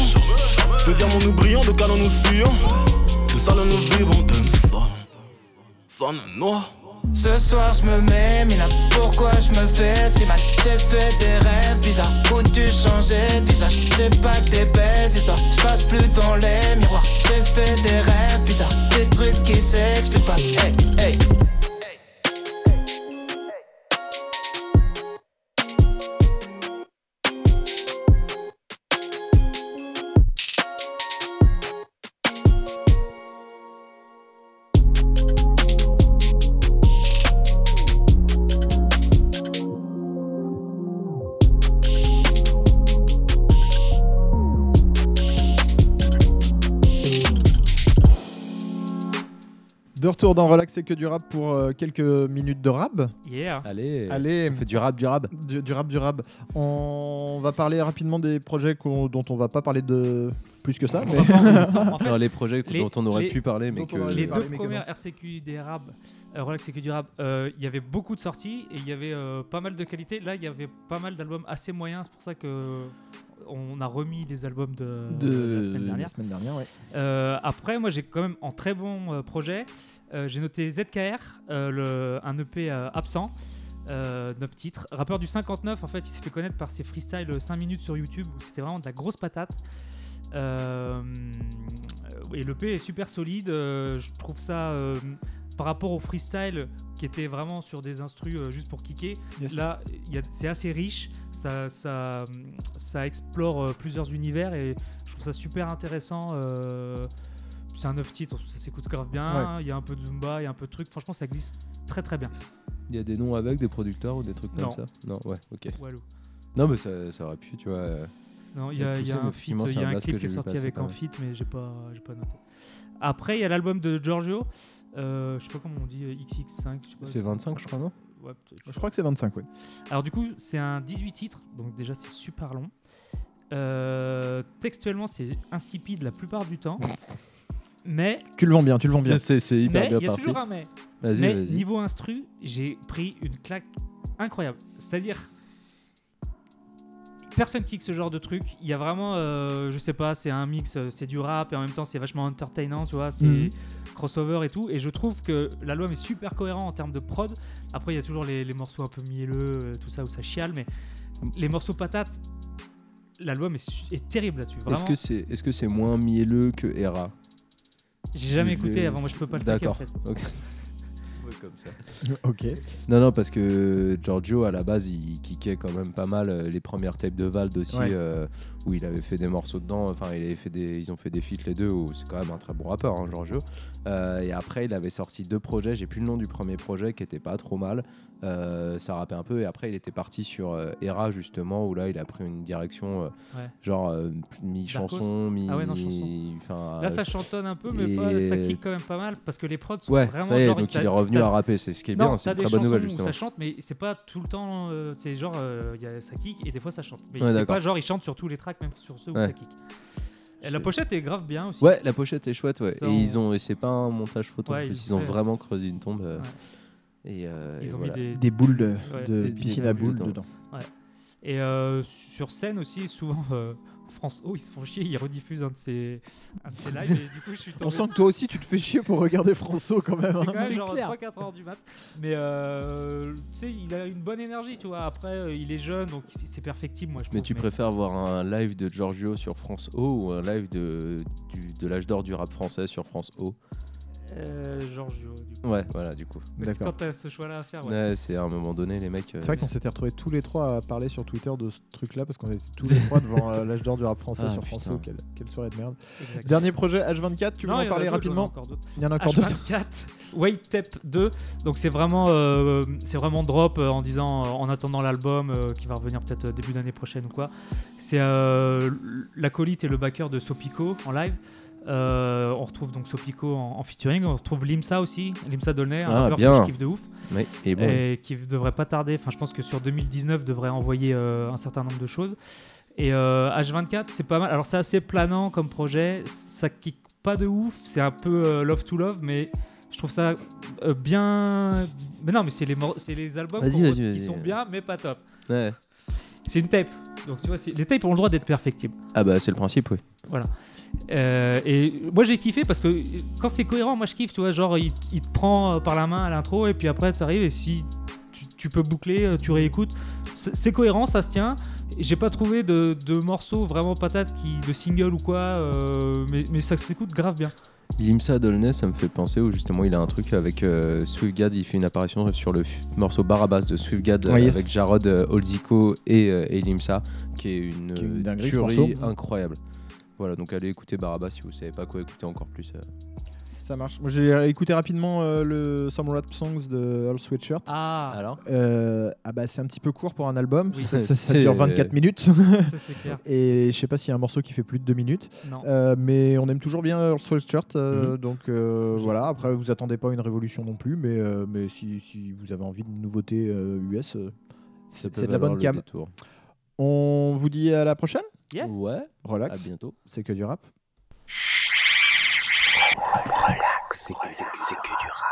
De diamants nous brillons, de canons nous fuyons. De salles nous vivons, de son, sonne noir. Ce soir je me mets mina Pourquoi je me fais si mal? J'ai fait des rêves bizarres Où tu changeais de visage? C'est pas que des belles histoires Je passe plus devant les miroirs J'ai fait des rêves bizarres Des trucs qui s'expliquent pas Hey hey retour dans Relax et que du rap pour euh, quelques minutes de rap. Yeah. Allez, Allez. on fait du rap, du rap. Du, du rap, du rap. On va parler rapidement des projets qu'on- dont on va pas parler de plus que ça. On mais- en fait, Non, les projets les- dont on aurait les- pu parler, mais que. les deux mais que premières RCQ des rap, euh, Relax CQ du rap, euh, il y avait beaucoup de sorties et il y avait euh, pas mal de qualité. Là, il y avait pas mal d'albums assez moyens. C'est pour ça que on a remis les albums de, de la semaine dernière. la semaine dernière, ouais. Euh, après, moi, j'ai quand même en très bon euh, projet. Euh, j'ai noté ZKR, euh, le, un EP euh, absent. Euh, 9 titres. Rappeur du 59, en fait, il s'est fait connaître par ses freestyles 5 minutes sur YouTube où c'était vraiment de la grosse patate. Et l'EP est super solide. je trouve ça par rapport au freestyle qui était vraiment sur des instrus euh, juste pour kicker. Yes. Là, c'est assez riche. Ça, ça, ça explore euh, plusieurs univers et je trouve ça super intéressant. euh, c'est un 9 titres, ça s'écoute grave bien. Il y a un peu de Zumba, il y a un peu de trucs. Franchement, ça glisse très très bien. Il y a des noms avec des producteurs ou des trucs Non. comme ça? Non, ouais, ok. Walou. Non, mais ça, ça aurait pu, tu vois. euh, Non, il y a, y un feat, effectivement, il c'est y a un blast clip qui est sorti avec un feat, mais j'ai pas, j'ai pas noté. Après, il y a l'album de Giorgio. Euh, je sais pas comment on dit, euh, XX5. je sais pas. C'est 25, je crois, non? Ouais. Je crois que c'est 25, ouais. Alors du coup, c'est un 18 titres, donc déjà c'est super long. Euh, textuellement, c'est insipide la plupart du temps. Mais Tu le vends bien, tu le vends bien. C'est hyper mais bien il y a parti. toujours un mais. Niveau instru, j'ai pris une claque incroyable. C'est-à-dire, personne kick ce genre de truc. Il y a vraiment, euh, je sais pas, c'est un mix, euh, c'est du rap et en même temps c'est vachement entertainant, tu vois, c'est Mhm. crossover et tout. Et je trouve que l'album est super cohérent en termes de prod. Après, il y a toujours les, les morceaux un peu mielleux, euh, tout ça où ça chiale, mais les morceaux patates, l'album est, est terrible là-dessus. Est-ce que c'est est -ce c'est moins mielleux que Hera j'ai jamais écouté avant, moi je peux pas le saquer en D'accord. fait. comme ça. ok. Non, non, parce que Giorgio, à la base, il kickait quand même pas mal euh, les premières tapes de Vald aussi, Ouais. euh, où il avait fait des morceaux dedans. Enfin, il avait fait des, ils ont fait des feats les deux, où c'est quand même un très bon rappeur, hein, Giorgio. Euh, et après, il avait sorti deux projets. J'ai plus le nom du premier projet, qui était pas trop mal. Euh, ça rappait un peu. Et après, il était parti sur euh, Hera, justement, où là, il a pris une direction, euh, Ouais. genre euh, mi-chanson, mi. Ah ouais, non, chanson. Là, ça chantonne un peu, mais et- pas, ça kick quand même pas mal parce que les prods sont Ouais, vraiment ça y est, genre, donc il est revenu à rapper. C'est ce qui est Non, bien, c'est une très bonne nouvelle, justement. ça chante, mais c'est pas tout le temps. c'est genre, y a, ça kick et des fois ça chante. Mais c'est pas genre, il chante sur tous les tracks, même sur ceux où Ouais. ça kick. Et la pochette est grave bien aussi. Ouais, la pochette est chouette, ouais. Ça, et on- ils ont, et c'est pas un montage photo, en Ouais, plus, ils ils ont fait- vraiment creusé une tombe. euh, Ouais. Et, euh, Ils et ont voilà. mis des, Des boules de, Ouais. de Des piscine à boules dedans. dedans. Ouais. Et euh, sur scène aussi, souvent, euh, France O, ils se font chier, ils rediffusent un de ces, un de ces lives. et du coup, je suis tombé. On sent que toi aussi tu te fais chier pour regarder quand même. C'est hein. quand même C'est genre clair. 3-4 heures du mat. Mais euh, tu sais, il a une bonne énergie, tu vois. Après, euh, il est jeune, donc c'est perfectible, moi je Mais trouve. tu préfères voir un live de Giorgio sur France O ou un live de, du- de l'âge d'or du rap français sur France O? Euh, Giorgio. Du coup. Ouais, voilà, du coup. Mais D'accord. Quand t'as ce choix-là à faire, ouais. Ouais, c'est à un moment donné, les mecs. euh, C'est vrai qu'on s'était retrouvés tous les trois à parler sur Twitter de ce truc-là parce qu'on était tous les trois devant euh, l'âge d'or du rap français Ah, sur putain. France. Quelle, quelle soirée de merde. Exact. Dernier projet H24, tu veux Non, en il y en a parler d'autres, j'en ai rapidement encore d'autres. Il y en a encore d'autres. H24, Wait Tape 2. Donc c'est vraiment, euh, c'est vraiment drop euh, en disant, euh, en attendant l'album euh, qui va revenir peut-être euh, début d'année prochaine ou quoi. C'est euh, l'acolyte et le backer de Sopico en live. Euh, on retrouve donc Sopico en, en featuring. On retrouve Limsa aussi, Limsa Dolnay, un Ah, rappeur bien. que je kiffe de ouf. Oui, et bon. Et qui devrait pas tarder. Enfin, je pense que sur 2019 devrait envoyer euh, un certain nombre de choses. Et euh, H24, c'est pas mal. Alors c'est assez planant comme projet. Ça kick pas de ouf. C'est un peu euh, love to love, mais je trouve ça euh, bien. Mais non, mais c'est les, les albums qui sont bien, mais pas top. Ouais. C'est une tape. Donc tu vois, les tapes ont le droit d'être perfectibles. Ah bah, c'est le principe, oui. Voilà. Euh, et moi j'ai kiffé parce que quand c'est cohérent, moi je kiffe, tu vois, genre il, il te prend euh, par la main à l'intro et puis après tu arrives et si tu, tu peux boucler, euh, tu réécoutes, c'est cohérent, ça se tient. J'ai pas trouvé de, de morceaux vraiment patates qui, de single ou quoi, euh, mais, mais ça s'écoute grave bien. Limsa Dolnay, ça me fait penser où justement il a un truc avec euh, Swiftgad, il fait une apparition sur le morceau Barabas de Swiftgad yes. avec Jarod Olzico et, euh, et Limsa, qui est une, Qui est une tuerie incroyable. Voilà, donc allez écouter Barabas si vous savez pas quoi écouter encore plus. euh. Ça marche. Moi j'ai écouté rapidement euh, le Some Rap Songs de Earl Sweatshirt. Ah, Alors Euh, ah bah c'est un petit peu court pour un album. Oui. Ça, ça- ça C'est- dure 24 minutes. ça c'est clair. Et je sais pas s'il y a un morceau qui fait plus de 2 minutes. Non. Euh, mais on aime toujours bien Earl Sweatshirt. euh, Mhm. Donc euh, voilà. Après, vous attendez pas une révolution non plus. Mais, euh, mais si, si vous avez envie de nouveautés euh, US, c'est de la bonne cam. détour. On vous dit à la prochaine? Yes. Ouais. Relax. À bientôt. C'est que du rap. Relax. C'est que, que du rap.